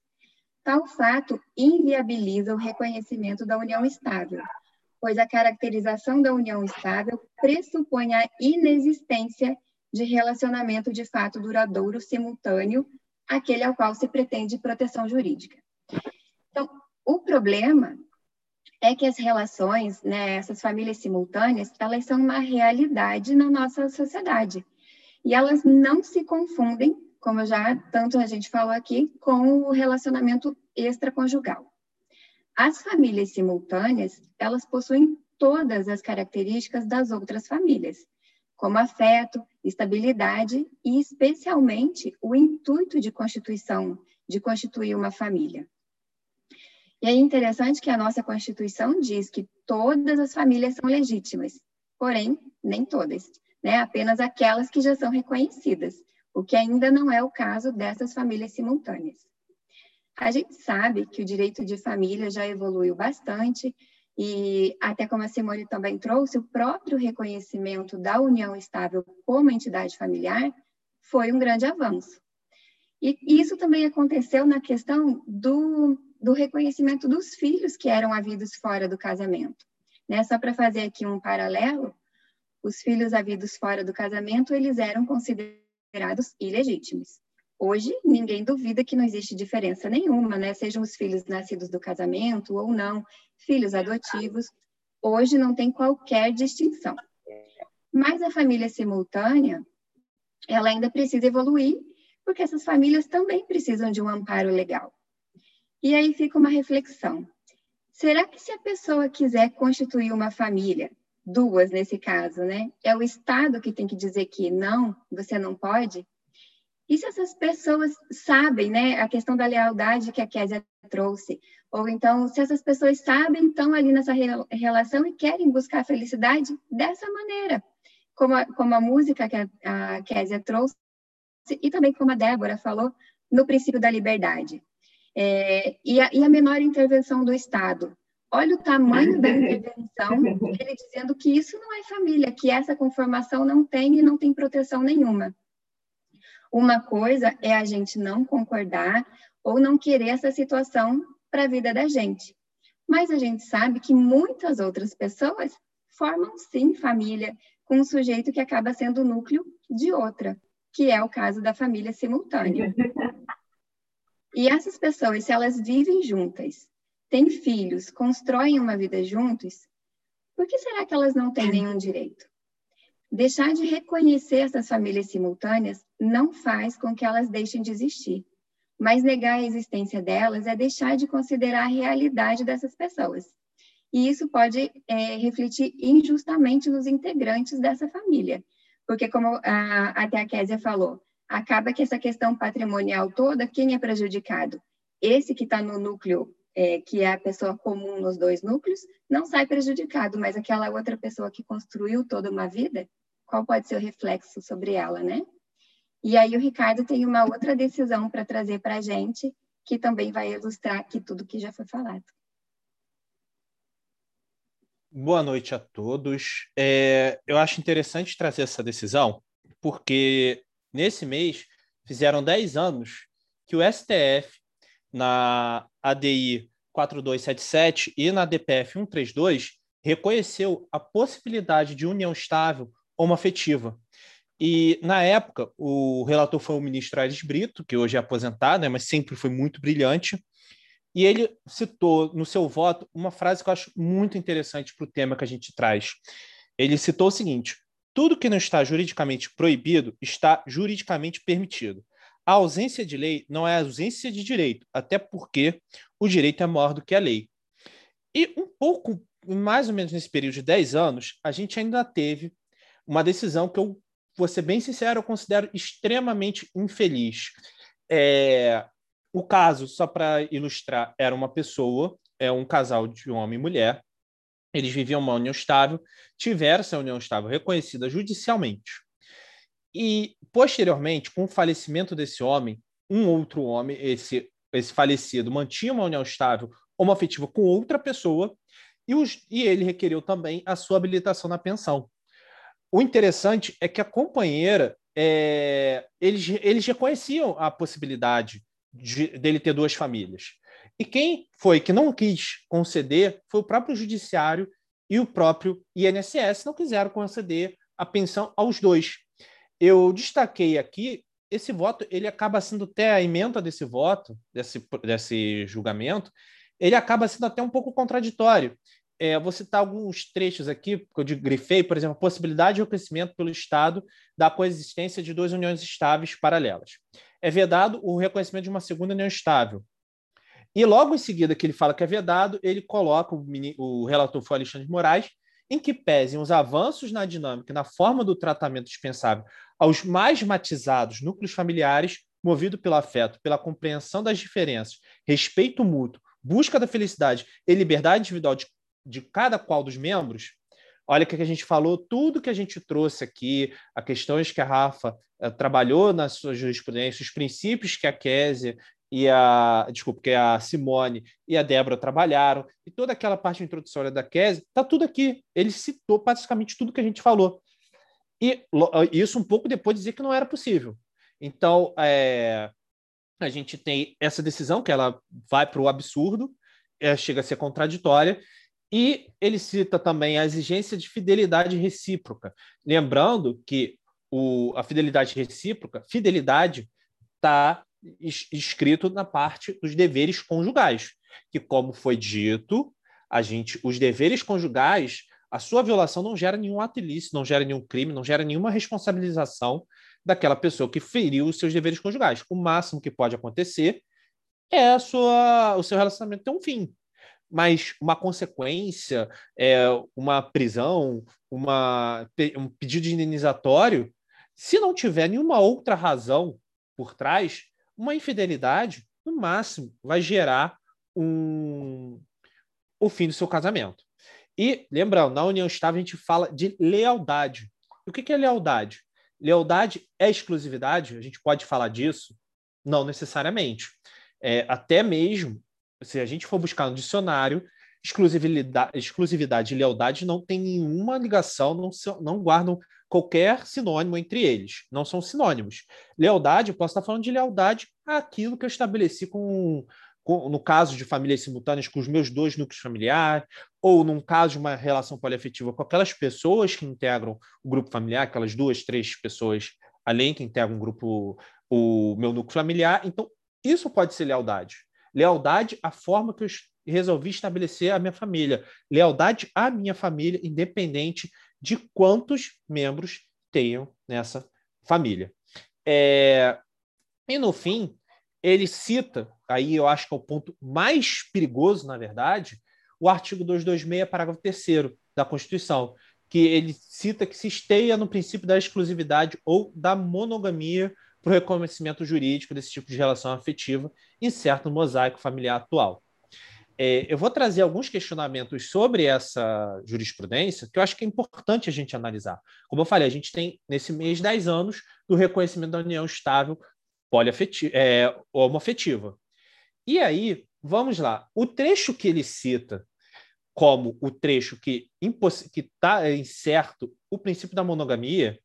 Tal fato inviabiliza o reconhecimento da união estável, pois a caracterização da união estável pressupõe a inexistência de relacionamento de fato duradouro simultâneo àquele ao qual se pretende proteção jurídica. Então, o problema é que as relações, né, essas famílias simultâneas, elas são uma realidade na nossa sociedade. E elas não se confundem, como já tanto a gente falou aqui, com o relacionamento extraconjugal. As famílias simultâneas, elas possuem todas as características das outras famílias, como afeto, estabilidade e especialmente o intuito de constituição, de constituir uma família. E é interessante que a nossa Constituição diz que todas as famílias são legítimas, porém, nem todas, né? apenas aquelas que já são reconhecidas, o que ainda não é o caso dessas famílias simultâneas. A gente sabe que o direito de família já evoluiu bastante, e até como a Simone também trouxe, o próprio reconhecimento da união estável como entidade familiar foi um grande avanço. E isso também aconteceu na questão do do reconhecimento dos filhos que eram havidos fora do casamento. Né? Só para fazer aqui um paralelo, os filhos havidos fora do casamento, eles eram considerados ilegítimos. Hoje, ninguém duvida que não existe diferença nenhuma, né? Sejam os filhos nascidos do casamento ou não, filhos adotivos, hoje não tem qualquer distinção. Mas a família simultânea, ela ainda precisa evoluir, porque essas famílias também precisam de um amparo legal. E aí fica uma reflexão. Será que se a pessoa quiser constituir uma família, duas nesse caso, né? É o Estado que tem que dizer que não, você não pode? E se essas pessoas sabem, né, a questão da lealdade que a Kézia trouxe, ou então, se essas pessoas sabem, estão ali nessa relação e querem buscar a felicidade dessa maneira, como a, como a música que a, a Kézia trouxe, e também como a Débora falou, no princípio da liberdade. É, e, a, e a menor intervenção do Estado. Olha o tamanho da intervenção, ele dizendo que isso não é família, que essa conformação não tem e não tem proteção nenhuma. Uma coisa é a gente não concordar ou não querer essa situação para a vida da gente. Mas a gente sabe que muitas outras pessoas formam sim família com um sujeito que acaba sendo o núcleo de outra, que é o caso da família simultânea. E essas pessoas, se elas vivem juntas, têm filhos, constroem uma vida juntos, por que será que elas não têm nenhum direito? Deixar de reconhecer essas famílias simultâneas não faz com que elas deixem de existir. Mas negar a existência delas é deixar de considerar a realidade dessas pessoas. E isso pode é, refletir injustamente nos integrantes dessa família. Porque, como a, até a Késia falou, acaba que essa questão patrimonial toda, quem é prejudicado? Esse que está no núcleo, é, que é a pessoa comum nos dois núcleos, não sai prejudicado, mas aquela outra pessoa que construiu toda uma vida, qual pode ser o reflexo sobre ela, né? E aí o Ricardo tem uma outra decisão para trazer para a gente, que também vai ilustrar aqui tudo que já foi falado. Boa noite a todos. É, eu acho interessante trazer essa decisão, porque nesse mês, fizeram 10 anos que o STF, na ADI 4277 e na DPF 132, reconheceu a possibilidade de união estável homoafetiva. E, na época, o relator foi o ministro Aires Brito, que hoje é aposentado, né, mas sempre foi muito brilhante, e ele citou no seu voto uma frase que eu acho muito interessante para o tema que a gente traz. Ele citou o seguinte: tudo que não está juridicamente proibido está juridicamente permitido. A ausência de lei não é ausência de direito, até porque o direito é maior do que a lei. E um pouco, mais ou menos nesse período de 10 anos, a gente ainda teve uma decisão que eu, vou ser bem sincero, eu considero extremamente infeliz. É, o caso, só para ilustrar, era uma pessoa, é um casal de homem e mulher, eles viviam uma união estável, tiveram essa união estável reconhecida judicialmente. E, posteriormente, com o falecimento desse homem, um outro homem, esse, esse falecido, mantinha uma união estável homoafetiva com outra pessoa e, os, e ele requeriu também a sua habilitação na pensão. O interessante é que a companheira, é, eles, eles reconheciam a possibilidade de, dele ter duas famílias. E quem foi que não quis conceder foi o próprio judiciário e o próprio INSS não quiseram conceder a pensão aos dois. Eu destaquei aqui esse voto, ele acaba sendo até a emenda desse voto, desse, desse julgamento, ele acaba sendo até um pouco contraditório. É, vou citar alguns trechos aqui, que eu grifei, por exemplo, a possibilidade de reconhecimento pelo Estado da coexistência de duas uniões estáveis paralelas. É vedado o reconhecimento de uma segunda união estável, e logo em seguida que ele fala que é vedado, ele coloca, o, o relator foi Alexandre de Moraes, em que pesem os avanços na dinâmica e na forma do tratamento dispensável aos mais matizados núcleos familiares, movido pelo afeto, pela compreensão das diferenças, respeito mútuo, busca da felicidade e liberdade individual de, de cada qual dos membros, olha o que a gente falou, tudo que a gente trouxe aqui, as questões que a Rafa uh, trabalhou na sua jurisprudência, os princípios que a Késia e a, desculpa, que a Simone e a Débora trabalharam, e toda aquela parte introdutória da Kese, está tudo aqui. Ele citou praticamente tudo que a gente falou. E isso um pouco depois de dizer que não era possível. Então, é, a gente tem essa decisão, que ela vai para o absurdo, é, chega a ser contraditória, e ele cita também a exigência de fidelidade recíproca. Lembrando que o, a fidelidade recíproca, fidelidade está escrito na parte dos deveres conjugais, que como foi dito, a gente, os deveres conjugais, a sua violação não gera nenhum ato ilícito, não gera nenhum crime, não gera nenhuma responsabilização daquela pessoa que feriu os seus deveres conjugais. O máximo que pode acontecer é a sua, o seu relacionamento ter um fim. Mas uma consequência, é, uma prisão, uma, um pedido de indenizatório, se não tiver nenhuma outra razão por trás, uma infidelidade, no máximo, vai gerar um, o fim do seu casamento. E, lembrando, na união estável a gente fala de lealdade. E o que é lealdade? Lealdade é exclusividade? A gente pode falar disso? Não necessariamente. É, até mesmo, se a gente for buscar no dicionário, exclusividade, exclusividade e lealdade não tem nenhuma ligação, não, não guardam qualquer sinônimo entre eles. Não são sinônimos. Lealdade, eu posso estar falando de lealdade àquilo que eu estabeleci com, com, no caso de famílias simultâneas com os meus dois núcleos familiares, ou num caso de uma relação poliafetiva com aquelas pessoas que integram o grupo familiar, aquelas duas, três pessoas além que integram o grupo, o meu núcleo familiar. Então, isso pode ser lealdade. Lealdade à forma que eu resolvi estabelecer a minha família. Lealdade à minha família, independente de quantos membros tenham nessa família. É... E no fim, ele cita, aí eu acho que é o ponto mais perigoso, na verdade, o artigo 226, parágrafo 3 da Constituição, que ele cita que se esteia no princípio da exclusividade ou da monogamia para o reconhecimento jurídico desse tipo de relação afetiva incerto no mosaico familiar atual. É, eu vou trazer alguns questionamentos sobre essa jurisprudência que eu acho que é importante a gente analisar. Como eu falei, a gente tem nesse mês 10 anos do reconhecimento da união estável poliafetiva, é, homoafetiva. E aí, vamos lá. O trecho que ele cita como o trecho que está incerto o princípio da monogamia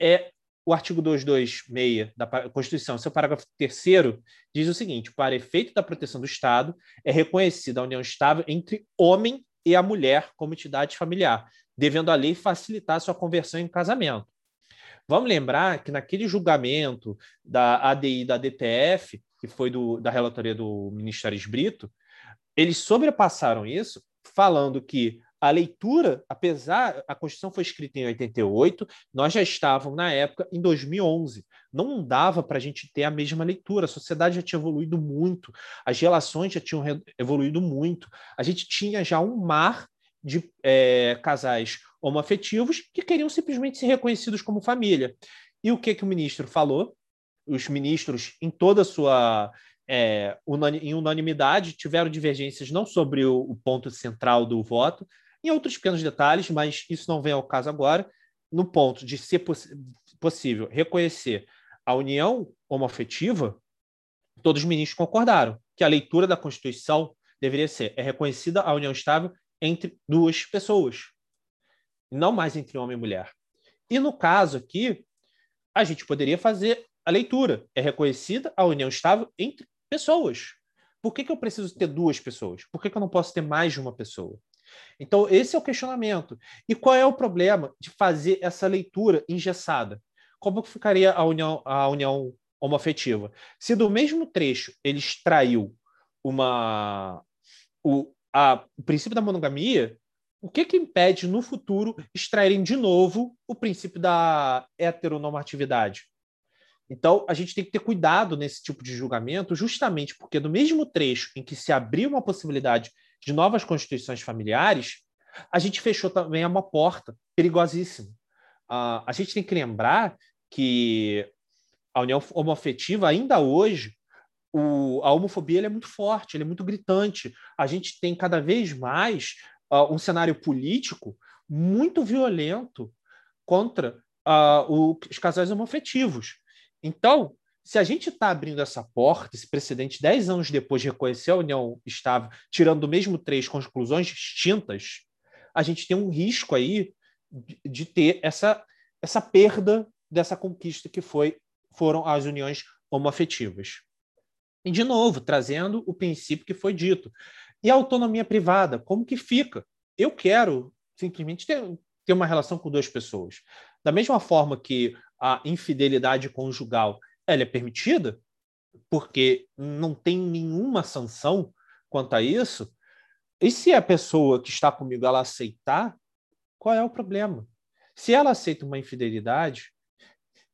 é o artigo 226 da Constituição, seu parágrafo 3 diz o seguinte: para efeito da proteção do Estado, é reconhecida a união estável entre homem e a mulher como entidade familiar, devendo a lei facilitar sua conversão em casamento. Vamos lembrar que naquele julgamento da ADI da DPF, que foi do, da relatoria do ministro Aris Brito, eles sobrepassaram isso, falando que a leitura, apesar a Constituição foi escrita em 88, nós já estávamos na época em 2011. Não dava para a gente ter a mesma leitura. A sociedade já tinha evoluído muito, as relações já tinham evoluído muito. A gente tinha já um mar de é, casais homoafetivos que queriam simplesmente ser reconhecidos como família. E o que que o ministro falou? Os ministros, em toda a sua é, em unanimidade, tiveram divergências não sobre o, o ponto central do voto, em outros pequenos detalhes, mas isso não vem ao caso agora, no ponto de ser poss possível reconhecer a união homoafetiva, todos os ministros concordaram que a leitura da Constituição deveria ser é reconhecida a união estável entre duas pessoas, não mais entre homem e mulher. E no caso aqui, a gente poderia fazer a leitura. É reconhecida a união estável entre pessoas. Por que, que eu preciso ter duas pessoas? Por que, que eu não posso ter mais de uma pessoa? Então, esse é o questionamento. E qual é o problema de fazer essa leitura engessada? Como ficaria a união, a união homoafetiva? Se do mesmo trecho ele extraiu uma, o, a, o princípio da monogamia, o que, que impede no futuro extraírem de novo o princípio da heteronormatividade? Então, a gente tem que ter cuidado nesse tipo de julgamento, justamente porque, no mesmo trecho em que se abriu uma possibilidade de novas constituições familiares, a gente fechou também uma porta perigosíssima. Uh, a gente tem que lembrar que a união homoafetiva, ainda hoje, o, a homofobia é muito forte, é muito gritante. A gente tem cada vez mais uh, um cenário político muito violento contra uh, o, os casais homoafetivos. Então, se a gente está abrindo essa porta, esse precedente, dez anos depois de reconhecer a união estável, tirando do mesmo três conclusões distintas, a gente tem um risco aí de, ter essa, essa perda dessa conquista que foi, foram as uniões homoafetivas. E, de novo, trazendo o princípio que foi dito. E a autonomia privada, como que fica? Eu quero simplesmente ter, ter uma relação com duas pessoas. Da mesma forma que a infidelidade conjugal ela é permitida, porque não tem nenhuma sanção quanto a isso, e se a pessoa que está comigo ela aceitar, qual é o problema? Se ela aceita uma infidelidade,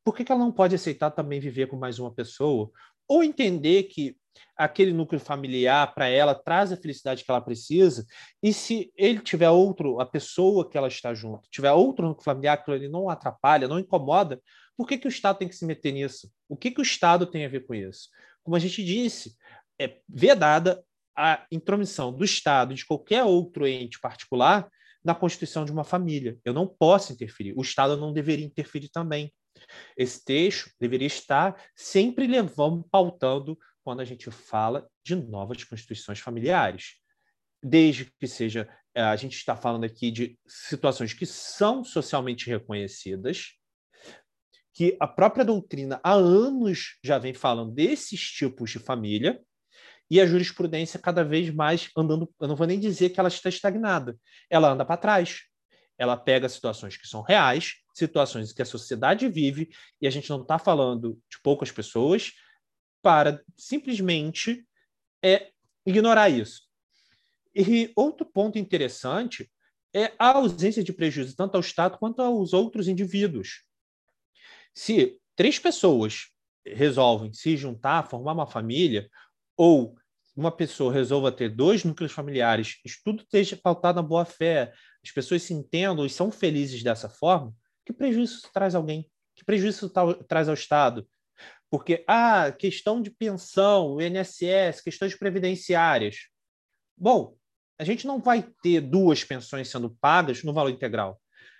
por que, que ela não pode aceitar também viver com mais uma pessoa? Ou entender que aquele núcleo familiar para ela traz a felicidade que ela precisa, e se ele tiver outro, a pessoa que ela está junto, tiver outro núcleo familiar que ele não atrapalha, não incomoda, por que, que o Estado tem que se meter nisso? O que, que o Estado tem a ver com isso? Como a gente disse, é vedada a intromissão do Estado de qualquer outro ente particular na constituição de uma família. Eu não posso interferir. O Estado não deveria interferir também. Esse texto deveria estar sempre levando, pautando quando a gente fala de novas constituições familiares. Desde que seja, eh, a gente está falando aqui de situações que são socialmente reconhecidas, que a própria doutrina há anos já vem falando desses tipos de família, e a jurisprudência cada vez mais andando, eu não vou nem dizer que ela está estagnada, ela anda para trás. Ela pega situações que são reais, situações que a sociedade vive, e a gente não está falando de poucas pessoas, para simplesmente é, ignorar isso. E outro ponto interessante é a ausência de prejuízo tanto ao Estado quanto aos outros indivíduos. Se três pessoas resolvem se juntar, formar uma família, ou uma pessoa resolva ter dois núcleos familiares, isso tudo esteja pautado na boa fé, as pessoas se entendam e são felizes dessa forma, que prejuízo traz alguém? Que prejuízo traz ao Estado? Porque, ah, questão de pensão, INSS, questões previdenciárias. Bom, a gente não vai ter duas pensões sendo pagas no valor integral.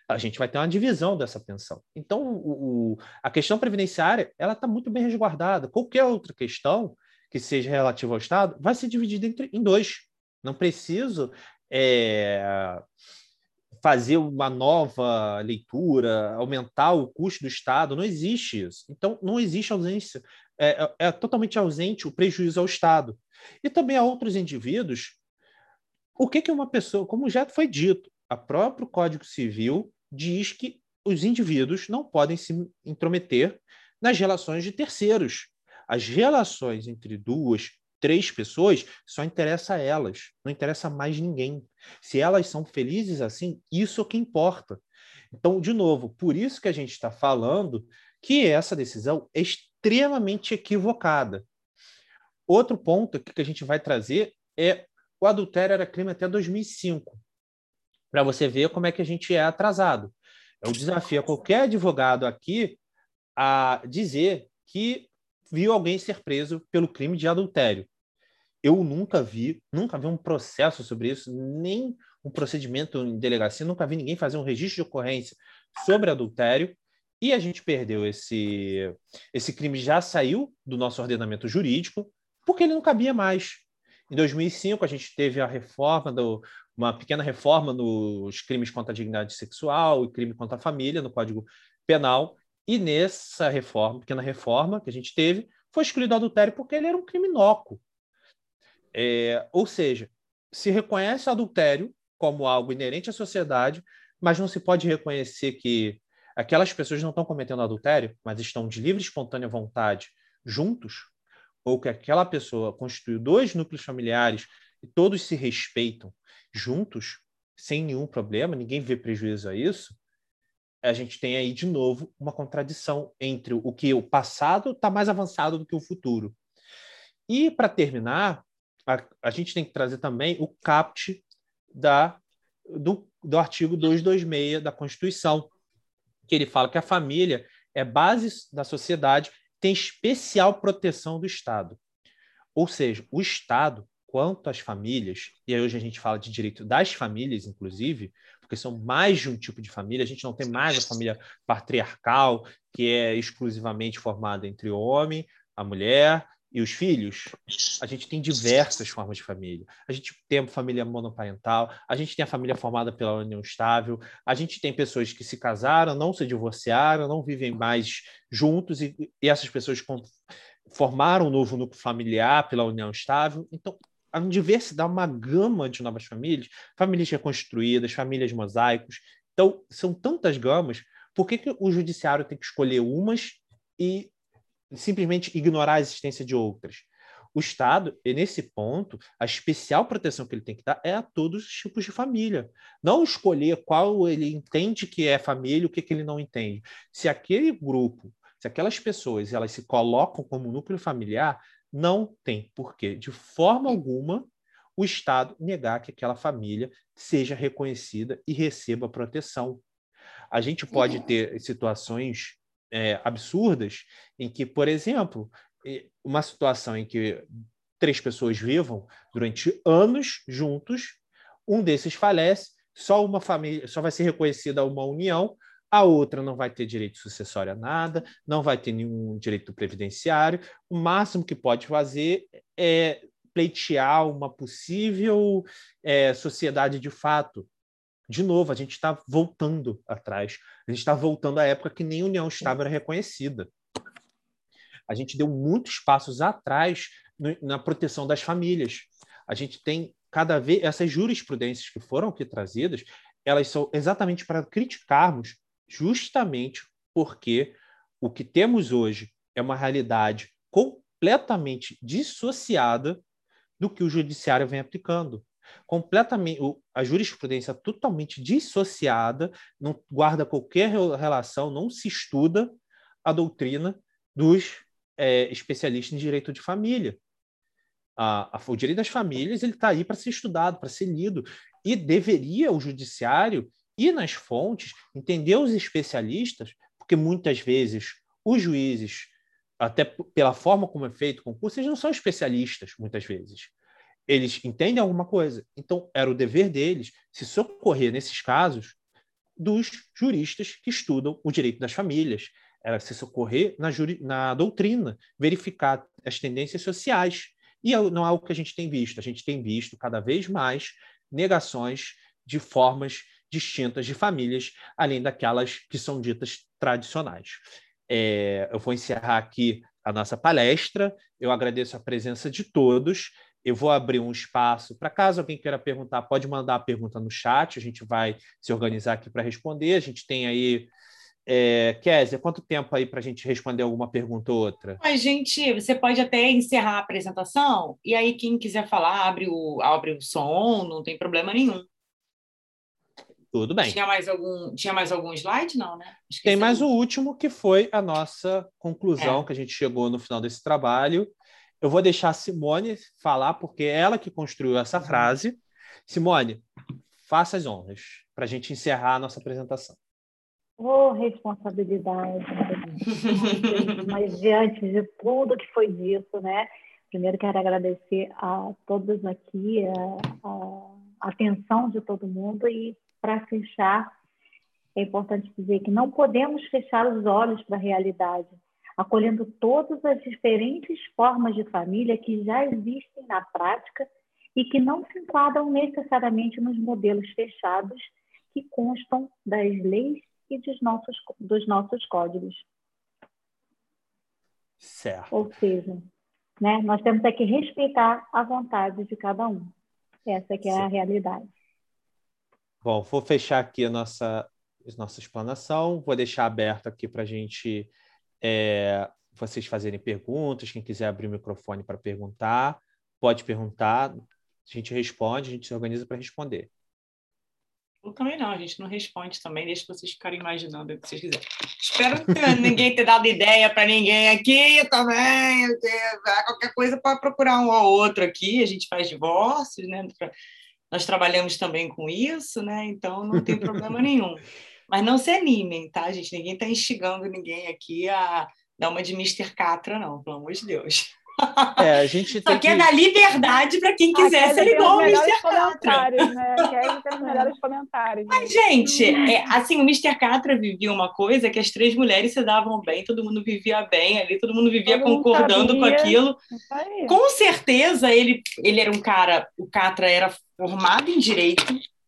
A gente vai ter uma divisão dessa pensão. Então, o, o, a questão previdenciária ela está muito bem resguardada. Qualquer outra questão que seja relativa ao Estado vai ser dividida entre, em dois. Não preciso é, fazer uma nova leitura, aumentar o custo do Estado, não existe isso. Então, não existe ausência, é, é, é totalmente ausente o prejuízo ao Estado. E também a outros indivíduos, o que, que uma pessoa, como já foi dito, o próprio Código Civil diz que os indivíduos não podem se intrometer nas relações de terceiros. As relações entre duas, três pessoas só interessa a elas, não interessa mais ninguém. Se elas são felizes assim, isso é o que importa. Então, de novo, por isso que a gente está falando que essa decisão é extremamente equivocada. Outro ponto que a gente vai trazer é o adultério era crime até 2005, para você ver como é que a gente é atrasado. Eu desafio a qualquer advogado aqui a dizer que viu alguém ser preso pelo crime de adultério. Eu nunca vi, nunca vi um processo sobre isso, nem um procedimento em delegacia, nunca vi ninguém fazer um registro de ocorrência sobre adultério. E a gente perdeu esse esse crime já saiu do nosso ordenamento jurídico porque ele não cabia mais. Em 2005 a gente teve a reforma do uma pequena reforma nos crimes contra a dignidade sexual e crime contra a família no Código Penal e nessa reforma, pequena reforma que a gente teve, foi excluído o adultério porque ele era um crime inócuo. É, ou seja, se reconhece o adultério como algo inerente à sociedade, mas não se pode reconhecer que aquelas pessoas não estão cometendo adultério, mas estão de livre e espontânea vontade juntos, ou que aquela pessoa constituiu dois núcleos familiares e todos se respeitam juntos, sem nenhum problema, ninguém vê prejuízo a isso, a gente tem aí de novo uma contradição entre o que o passado está mais avançado do que o futuro. E para terminar, a, a, gente tem que trazer também o caput da, do, do artigo 226 da Constituição, que ele fala que a família é base da sociedade, tem especial proteção do Estado. Ou seja, o Estado, quanto às famílias, e aí hoje a gente fala de direito das famílias, inclusive, porque são mais de um tipo de família. A gente não tem mais a família patriarcal, que é exclusivamente formada entre o homem, a mulher e os filhos. A gente tem diversas formas de família. A gente tem a família monoparental, a gente tem a família formada pela união estável, a gente tem pessoas que se casaram, não se divorciaram, não vivem mais juntos, e, e essas pessoas formaram um novo núcleo familiar pela união estável. Então, a diversidade, uma gama de novas famílias, famílias reconstruídas, famílias mosaicos. Então, são tantas gamas, por que, que o judiciário tem que escolher umas e simplesmente ignorar a existência de outras? O Estado, nesse ponto, a especial proteção que ele tem que dar é a todos os tipos de família. Não escolher qual ele entende que é família o que, que ele não entende. Se aquele grupo, se aquelas pessoas elas se colocam como núcleo familiar, não tem porquê, de forma alguma, o Estado negar que aquela família seja reconhecida e receba proteção. A gente pode ter situações é, absurdas em que, por exemplo, uma situação em que três pessoas vivam durante anos juntos, um desses falece, só uma família, só vai ser reconhecida uma união, a outra não vai ter direito sucessório a nada, não vai ter nenhum direito previdenciário. O máximo que pode fazer é pleitear uma possível é, sociedade de fato. De novo, a gente está voltando atrás. A gente está voltando à época que nem União Estável era reconhecida. A gente deu muitos passos atrás no, na proteção das famílias. A gente tem cada vez essas jurisprudências que foram aqui trazidas, elas são exatamente para criticarmos justamente porque o que temos hoje é uma realidade completamente dissociada do que o judiciário vem aplicando. Completamente, a jurisprudência totalmente dissociada, não guarda qualquer relação, não se estuda a doutrina dos é, especialistas em direito de família. A, a, o direito das famílias ele está aí para ser estudado, para ser lido, e deveria o judiciário ir nas fontes, entender os especialistas, porque muitas vezes os juízes, até pela forma como é feito o concurso, eles não são especialistas, muitas vezes. Eles entendem alguma coisa. Então, era o dever deles se socorrer, nesses casos, dos juristas que estudam o direito das famílias. Era se socorrer na, na doutrina, verificar as tendências sociais. E é não é algo que a gente tem visto. A gente tem visto cada vez mais negações de formas distintas de famílias, além daquelas que são ditas tradicionais. É, eu vou encerrar aqui a nossa palestra. Eu agradeço a presença de todos. Eu vou abrir um espaço para caso alguém queira perguntar, pode mandar a pergunta no chat. A gente vai se organizar aqui para responder. A gente tem aí é, Kézia, quanto tempo aí para a gente responder alguma pergunta ou outra? A gente, você pode até encerrar a apresentação e aí quem quiser falar abre o, abre o som, não tem problema nenhum. Tudo bem. Tinha mais algum, tinha mais algum slide? Não, né? Esqueci Tem mais o último, que foi a nossa conclusão, é. que a gente chegou no final desse trabalho. Eu vou deixar a Simone falar, porque é ela que construiu essa uhum. frase. Simone, faça as honras para a gente encerrar a nossa apresentação. Oh, responsabilidade. Mas diante de tudo que foi dito, né? Primeiro quero agradecer a todos aqui, a, a atenção de todo mundo e para fechar, é importante dizer que não podemos fechar os olhos para a realidade, acolhendo todas as diferentes formas de família que já existem na prática e que não se enquadram necessariamente nos modelos fechados que constam das leis e dos nossos, dos nossos códigos. Certo. Ou seja, né, nós temos é que respeitar a vontade de cada um. Essa que é Sim. a realidade. Bom, vou fechar aqui a nossa, a nossa explanação, vou deixar aberto aqui para a gente, é, vocês fazerem perguntas, quem quiser abrir o microfone para perguntar, pode perguntar, a gente responde, a gente se organiza para responder. Eu também não, a gente não responde também, deixa vocês ficarem imaginando o que vocês quiserem. Espero que ninguém ter dado ideia para ninguém aqui também. Qualquer coisa pode procurar um ou outro aqui, a gente faz divórcios, né? Nós trabalhamos também com isso, né? Então não tem problema nenhum. Mas não se animem, tá, gente? Ninguém está instigando ninguém aqui a dar uma de Mr. Catra, não, pelo amor de Deus. É, a gente Só que é dar liberdade para quem quiser ser igual ao Mr. Catra. Né? tem os melhores comentários. Mas, gente, é, assim, o Mr. Catra vivia uma coisa que as três mulheres se davam bem, todo mundo vivia bem ali, todo mundo vivia todo concordando mundo com aquilo. Com certeza, ele, ele era um cara, o Catra era formado em Direito,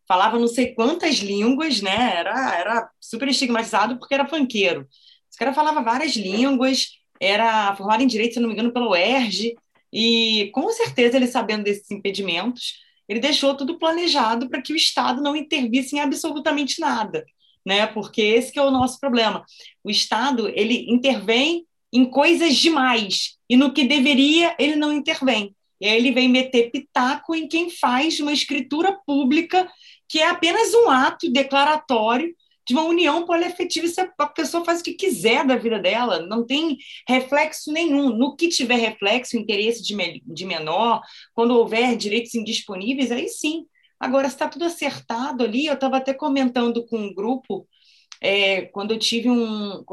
falava não sei quantas línguas, né? Era, era super estigmatizado porque era fanqueiro. Esse cara falava várias línguas, era formado em direito, se não me engano, pelo UERJ, e com certeza ele sabendo desses impedimentos, ele deixou tudo planejado para que o Estado não intervisse em absolutamente nada, né? Porque esse é o nosso problema. O Estado, ele intervém em coisas demais, e no que deveria, ele não intervém. E aí ele vem meter pitaco em quem faz uma escritura pública que é apenas um ato declaratório de uma união poliafetiva, isso é, a pessoa faz o que quiser da vida dela, não tem reflexo nenhum. No que tiver reflexo, interesse de, de menor, quando houver direitos indisponíveis, aí sim. Agora, está tudo acertado ali, eu estava até comentando com um grupo, é, quando eu tive um.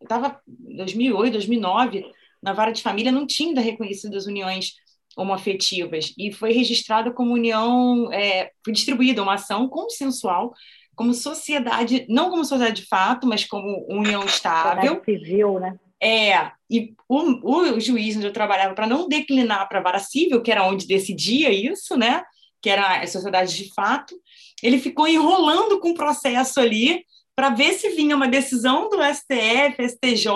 Estava em 2008, 2009, na vara de família, não tinha ainda reconhecido as uniões homoafetivas, e foi registrada como união, é, foi distribuída uma ação consensual como sociedade, não como sociedade de fato, mas como união estável. civil, né? É, e o, o juiz onde eu trabalhava, para não declinar para a vara civil, que era onde decidia isso, né? Que era a sociedade de fato, ele ficou enrolando com o processo ali para ver se vinha uma decisão do STF, STJ,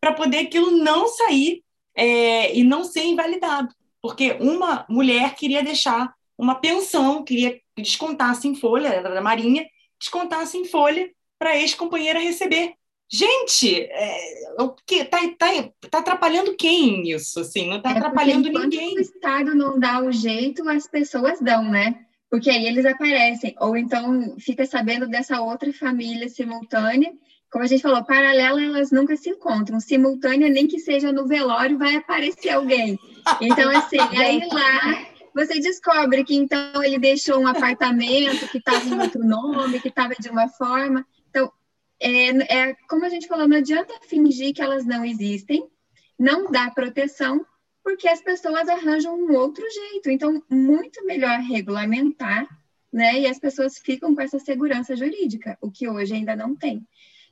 para poder aquilo não sair é, e não ser invalidado. Porque uma mulher queria deixar uma pensão, queria que descontasse em folha, era da Marinha, descontasse em folha para a ex-companheira receber. Gente, é, o que tá, tá, tá atrapalhando quem isso? Assim, não está é atrapalhando ninguém. o Estado não dá o jeito, as pessoas dão, né? Porque aí eles aparecem, ou então fica sabendo dessa outra família simultânea. Como a gente falou, paralela elas nunca se encontram. Simultânea, nem que seja no velório, vai aparecer alguém. Então, assim, aí lá você descobre que então ele deixou um apartamento que estava em outro nome, que estava de uma forma. Então, é, é, como a gente falou, não adianta fingir que elas não existem, não dá proteção, porque as pessoas arranjam um outro jeito. Então, muito melhor regulamentar, né? E as pessoas ficam com essa segurança jurídica, o que hoje ainda não tem.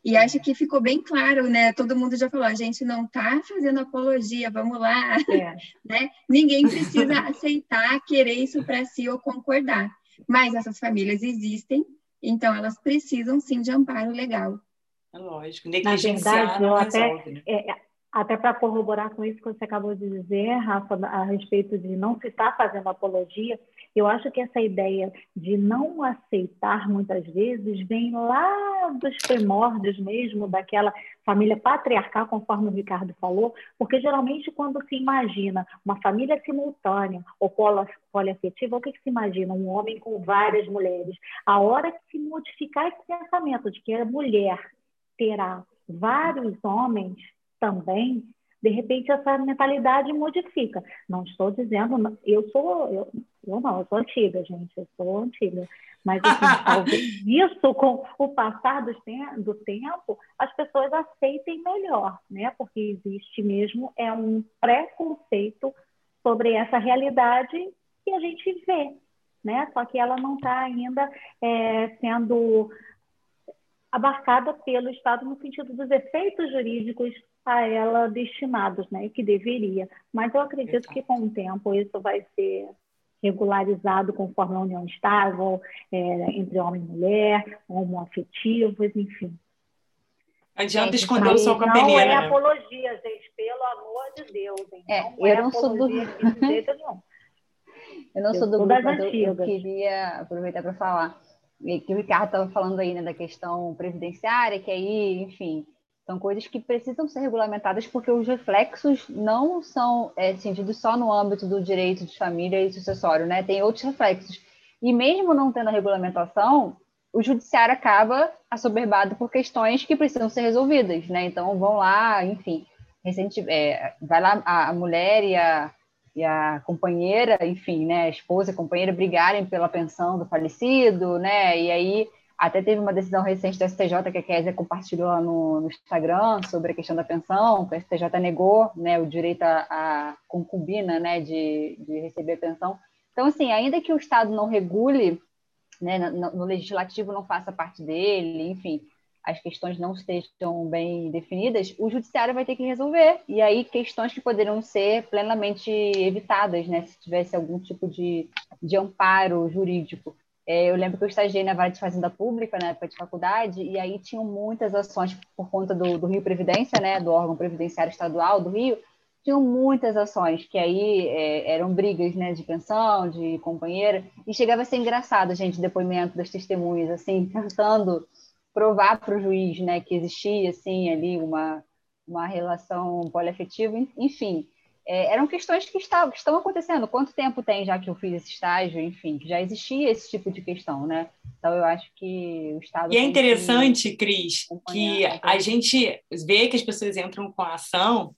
E acho que ficou bem claro, né? Todo mundo já falou, a gente não está fazendo apologia, vamos lá, é. né? Ninguém precisa aceitar, querer isso para si ou concordar. Mas essas famílias existem, então elas precisam sim de amparo legal. É lógico, negligenciar Na verdade, até, né? é, até para corroborar com isso que você acabou de dizer, Rafa, a respeito de não se estar fazendo apologia, eu acho que essa ideia de não aceitar muitas vezes vem lá dos primórdios mesmo, daquela família patriarcal, conforme o Ricardo falou, porque geralmente quando se imagina uma família simultânea ou poliafetiva, o que, que se imagina? Um homem com várias mulheres. A hora que se modificar esse pensamento de que a mulher terá vários homens, também, de repente essa mentalidade modifica. Não estou dizendo, eu sou, eu, eu não, eu sou antiga, gente, eu sou antiga. Mas assim, talvez isso, com o passar do, do tempo, as pessoas aceitem melhor, né? Porque existe mesmo é um preconceito sobre essa realidade que a gente vê, né? Só que ela não está ainda é, sendo abarcada pelo Estado no sentido dos efeitos jurídicos a ela destinados, né, que deveria. Mas eu acredito Exato. que com o tempo isso vai ser regularizado conforme a união estável é, entre homem e mulher, homoafetivos, enfim. Não adianta esconder o sol com a peneira. Não é né? apologia, gente, pelo amor de Deus. Hein? É, não eu é não sou do... Eu não eu sou do grupo, eu, eu queria aproveitar para falar que o Ricardo estava falando aí, né, da questão previdenciária, que aí, enfim, são coisas que precisam ser regulamentadas porque os reflexos não são é, sentidos só no âmbito do direito de família e sucessório, né? Tem outros reflexos. E mesmo não tendo a regulamentação, o judiciário acaba assoberbado por questões que precisam ser resolvidas, né? Então vão lá, enfim, recente, é, vai lá a, a mulher e a, e a companheira, enfim, né, a esposa e a companheira brigarem pela pensão do falecido, né? E aí até teve uma decisão recente da STJ que a Kézia compartilhou lá no, no, Instagram sobre a questão da pensão, que a STJ negou né, o direito à concubina né, de, de receber a pensão. Então, assim, ainda que o Estado não regule, né, no, no legislativo não faça parte dele, enfim, as questões não estejam bem definidas, o judiciário vai ter que resolver. E aí, questões que poderiam ser plenamente evitadas, né, se tivesse algum tipo de, de amparo jurídico. É, eu lembro que eu estagiei na Vara de Fazenda Pública, na época de faculdade, e aí tinham muitas ações por conta do, do Rio Previdência, né, do órgão previdenciário estadual do Rio, tinham muitas ações, que aí é, eram brigas né, de pensão, de companheira, e chegava a ser engraçado, gente, depoimento das testemunhas, assim, tentando provar para o juiz né, que existia, assim, ali uma, uma relação poliafetiva, enfim, é, eram questões que, está, que estão acontecendo. Quanto tempo tem já que eu fiz esse estágio? Enfim, já existia esse tipo de questão, né? Então, eu acho que o Estado. E é interessante, que Cris, que a gente vê que as pessoas entram com a ação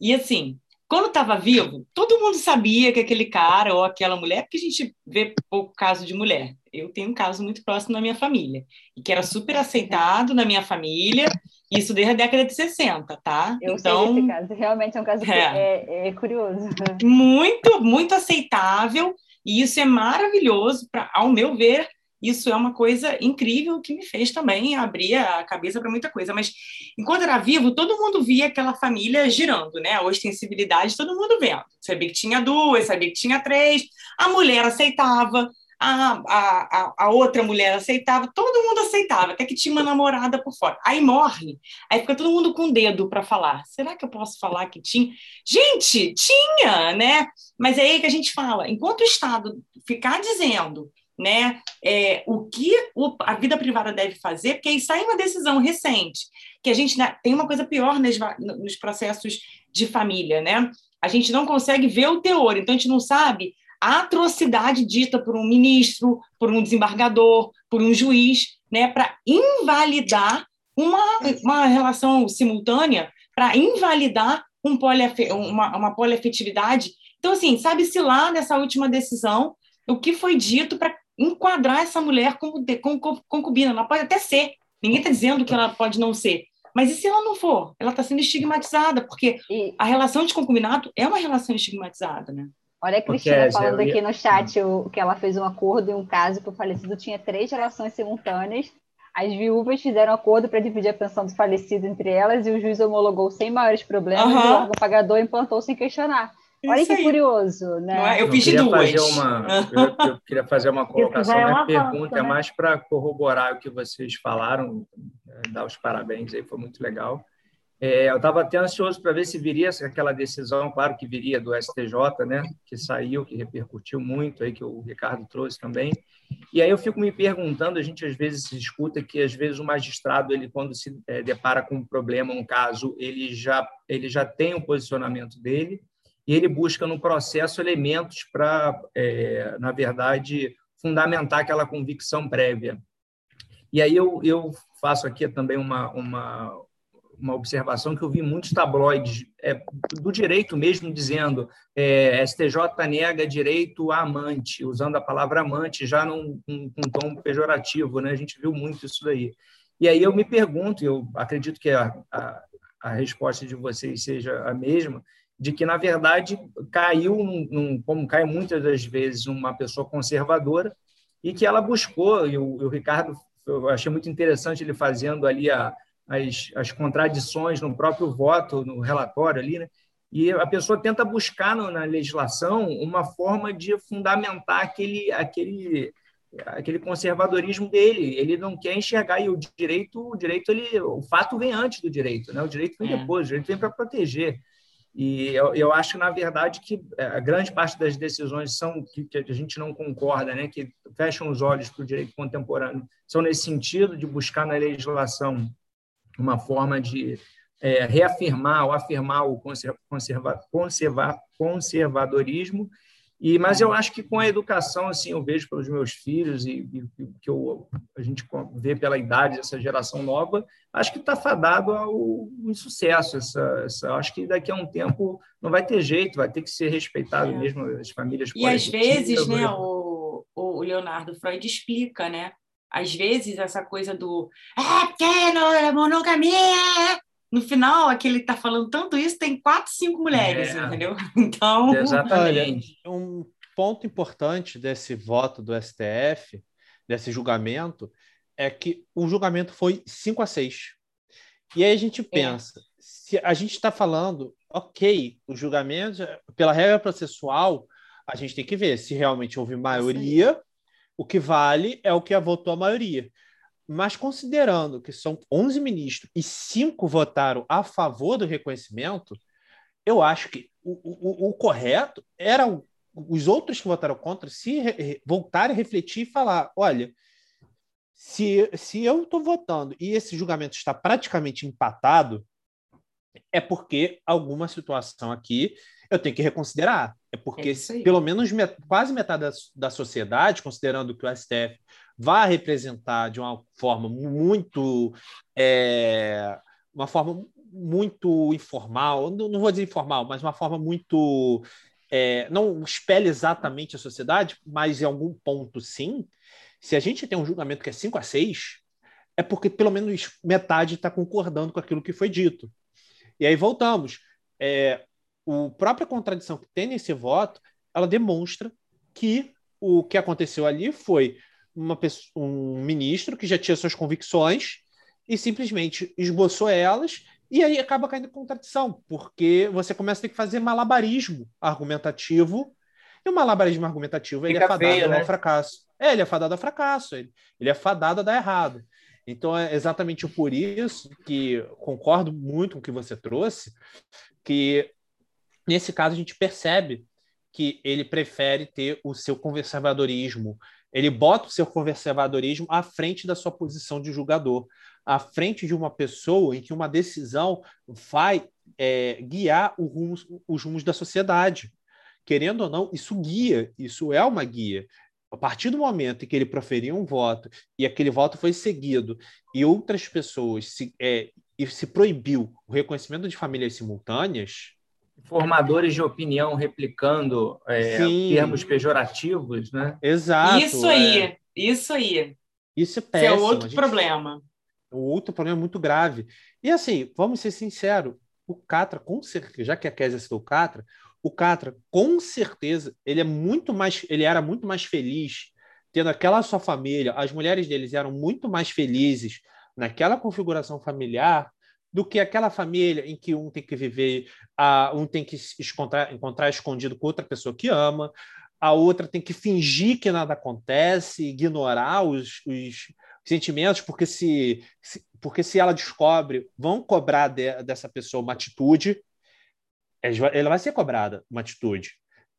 e, assim, quando estava vivo, todo mundo sabia que aquele cara ou aquela mulher, porque a gente vê pouco caso de mulher. Eu tenho um caso muito próximo na minha família, e que era super aceitado na minha família, isso desde a década de 60, tá? Eu então, sei esse caso, realmente é um caso é, é, é curioso. Muito, muito aceitável, e isso é maravilhoso, pra, ao meu ver, isso é uma coisa incrível que me fez também abrir a cabeça para muita coisa. Mas enquanto era vivo, todo mundo via aquela família girando, né? A ostensibilidade, todo mundo vendo. Sabia que tinha duas, sabia que tinha três. A mulher aceitava, a, a, a outra mulher aceitava, todo mundo aceitava, até que tinha uma namorada por fora. Aí morre, aí fica todo mundo com o dedo para falar. Será que eu posso falar que tinha? Gente, tinha, né? Mas é aí que a gente fala, enquanto o Estado ficar dizendo né, é, o que o, a vida privada deve fazer, porque aí sai uma decisão recente, que a gente né, tem uma coisa pior nos, nos processos de família, né? A gente não consegue ver o teor, então a gente não sabe a atrocidade dita por um ministro, por um desembargador, por um juiz, né, para invalidar uma, uma relação simultânea, para invalidar um poliafe, uma, uma poliafetividade. Então, assim, sabe-se lá nessa última decisão o que foi dito para enquadrar essa mulher como, como concubina. Ela pode até ser, ninguém está dizendo que ela pode não ser. Mas e se ela não for? Ela está sendo estigmatizada, porque a relação de concubinato é uma relação estigmatizada, né? Olha a Cristina porque, falando aqui no chat o, que ela fez um acordo em um caso que o falecido tinha três relações simultâneas. As viúvas fizeram acordo para dividir a pensão do falecido entre elas e o juiz homologou sem maiores problemas uhum. e o órgão pagador implantou sem questionar. Olha que curioso, né? É? Eu eu duas. Fazer uma, eu, eu, queria fazer uma colocação. É Minha pergunta é né? é mais para corroborar o que vocês falaram, né, dar os parabéns aí, foi muito legal. É, eu estava até ansioso para ver se viria aquela decisão, claro que viria do STJ, né, que saiu, que repercutiu muito, aí que o Ricardo trouxe também. E aí eu fico me perguntando, a gente às vezes escuta que às vezes o magistrado, ele quando se é, depara com um problema, um caso, ele já ele já tem o posicionamento dele e ele busca no processo elementos para, é, na verdade, fundamentar aquela convicção prévia. E aí eu, eu faço aqui também uma, uma uma observação que eu vi muitos tabloides é, do direito mesmo dizendo é, STJ nega direito a amante, usando a palavra amante já num, num, num tom pejorativo, né? A gente viu muito isso daí. E aí eu me pergunto, eu acredito que a, a, a resposta de vocês seja a mesma, de que, na verdade, caiu, num, num, como cai muitas das vezes, uma pessoa conservadora, e que ela buscou, e o, o Ricardo, eu achei muito interessante ele fazendo ali a, as, as contradições no próprio voto, no relatório ali, né? e a pessoa tenta buscar no, na legislação uma forma de fundamentar aquele, aquele, aquele conservadorismo dele. Ele não quer enxergar e o direito, o direito ele, o fato vem antes do direito, né? O direito vem é. depois, o direito vem para proteger. E eu, eu acho, na verdade, que é, a grande parte das decisões são que, que a gente não concorda, né? Que fecham os olhos para o direito contemporâneo, são nesse sentido de buscar na legislação uma forma de é, reafirmar ou afirmar o conserva, conserva, conservadorismo. E, mas eu acho que com a educação, assim, eu vejo pelos meus filhos e, e que eu, a gente vê pela idade dessa geração nova, acho que está fadado ao insucesso. Essa, essa, acho que daqui a um tempo não vai ter jeito, vai ter que ser respeitado é. mesmo as famílias. E às vezes, né, o, o Leonardo Freud explica, né, às vezes, essa coisa do é porque não é monogamia. No final, aquele está falando tanto isso, tem quatro, cinco mulheres, é. entendeu? Então. Exatamente. Olha, um ponto importante desse voto do STF, desse julgamento, é que o julgamento foi 5 a 6. E aí a gente é. pensa, é. se a gente está falando, ok, o julgamento, pela regra processual, a gente tem que ver se realmente houve maioria o que vale é o que votou a maioria. Mas considerando que são 11 ministros e cinco votaram a favor do reconhecimento, eu acho que o, o, o correto era os outros que votaram contra se re, voltarem a refletir e falar: olha, se, se eu estou votando e esse julgamento está praticamente empatado, é porque alguma situação aqui eu tenho que reconsiderar. É porque, é pelo menos, met quase metade da, da sociedade, considerando que o STF vai representar de uma forma muito. É, uma forma muito informal, não, não, vou dizer informal, mas uma forma muito. É, não espelha exatamente a sociedade, mas em algum ponto sim. Se a gente tem um julgamento que é 5 a 6, é porque pelo menos metade está concordando com aquilo que foi dito. E aí voltamos. É, a própria contradição que tem nesse voto, ela demonstra que o que aconteceu ali foi uma pessoa, um ministro que já tinha suas convicções e simplesmente esboçou elas e aí acaba caindo em contradição, porque você começa a ter que fazer malabarismo argumentativo e o malabarismo argumentativo ele é fadado feio, né? ao fracasso. É, ele é fadado ao fracasso, ele, ele é fadado a dar errado. Então é exatamente por isso que concordo muito com o que você trouxe, que Nesse caso, a gente percebe que ele prefere ter o seu conservadorismo. Ele bota o seu conservadorismo à frente da sua posição de julgador, à frente de uma pessoa em que uma decisão vai é, guiar rumo, os rumos da sociedade. Querendo ou não, isso guia, isso é uma guia. A partir do momento em que ele proferiu um voto e aquele voto foi seguido e outras pessoas se, é, e se proibiu o reconhecimento de famílias simultâneas, formadores de opinião replicando é, termos pejorativos, né? Exato. Isso aí, é. isso aí. Isso é péssimo. Isso é outro gente... problema. O outro problema muito grave. E assim, vamos ser sinceros, o Catra, com certeza, já que a Kézia citou o Catra, o Catra, com certeza, ele é muito mais, ele era muito mais feliz tendo aquela sua família, as mulheres deles eram muito mais felizes naquela configuração familiar do que aquela família em que um tem que viver, a, um tem que encontrar, encontrar escondido com outra pessoa que ama, a outra tem que fingir que nada acontece, ignorar os, os sentimentos, porque se, se, porque se ela descobre, vão cobrar de, dessa pessoa uma atitude, ela vai ser cobrada uma atitude.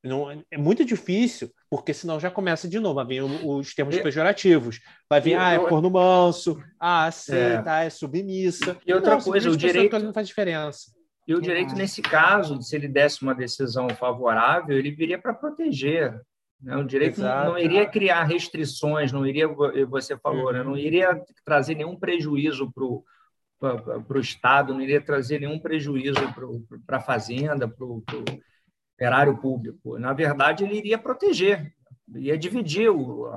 Não, é muito difícil, porque senão já começa de novo, vai vir os termos pejorativos. Vai vir, ah, é corno manso, ah, aceita, é, é submissa. E outra não, coisa, o direito não faz diferença. E o direito, nesse caso, se ele desse uma decisão favorável, ele viria para proteger. Né? O direito Exato. não iria criar restrições, não iria, você falou, né? não uhum. iria trazer nenhum prejuízo para o Estado, não iria trazer nenhum prejuízo para a Fazenda, para erário público. Na verdade, ele iria proteger, ia dividir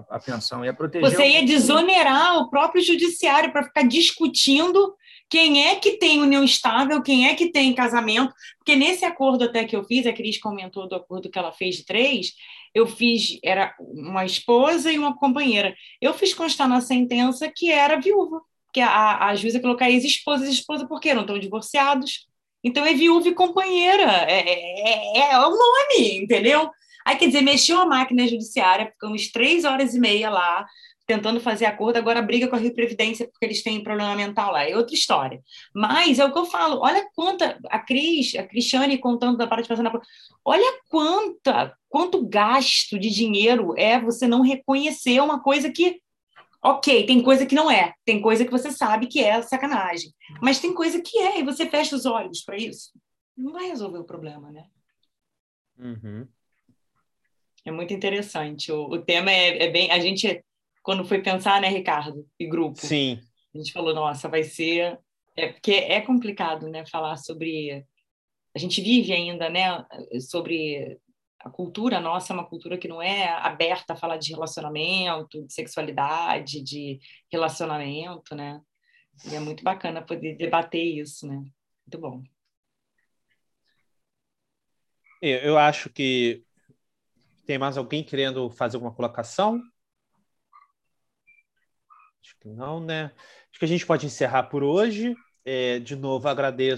a, pensão, ia proteger. Você ia desonerar o próprio judiciário para ficar discutindo quem é que tem união estável, quem é que tem casamento, porque nesse acordo até que eu fiz, a Cris comentou do acordo que ela fez de três, eu fiz, era uma esposa e uma companheira. Eu fiz constar na sentença que era viúva, que a, a juíza colocou ex-esposa e esposa porque não estão divorciados. Então é viúva e companheira, é, é, é, o nome, entendeu? Aí, quer dizer, mexeu a máquina judiciária, ficamos três horas e meia lá, tentando fazer acordo, agora briga com a Rio Previdência porque eles têm problema mental lá, é outra história. Mas é o que eu falo, olha quanta, a Cris, a Cristiane contando da participação na olha quanta, quanto gasto de dinheiro é você não reconhecer uma coisa que Ok, tem coisa que não é, tem coisa que você sabe que é sacanagem, mas tem coisa que é, e você fecha os olhos para isso. Não vai resolver o problema, né? Uhum. É muito interessante. O, o tema é, é, bem. A gente, quando foi pensar, né, Ricardo, e grupo, Sim. a gente falou, nossa, vai ser. É porque é complicado, né, falar sobre. A gente vive ainda, né, sobre a cultura nossa é uma cultura que não é aberta a falar de relacionamento, de sexualidade, de relacionamento, né? E é muito bacana poder debater isso, né? Muito bom. Eu acho que tem mais alguém querendo fazer alguma colocação? Acho que não, né? Acho que a gente pode encerrar por hoje. É, de novo, agradeço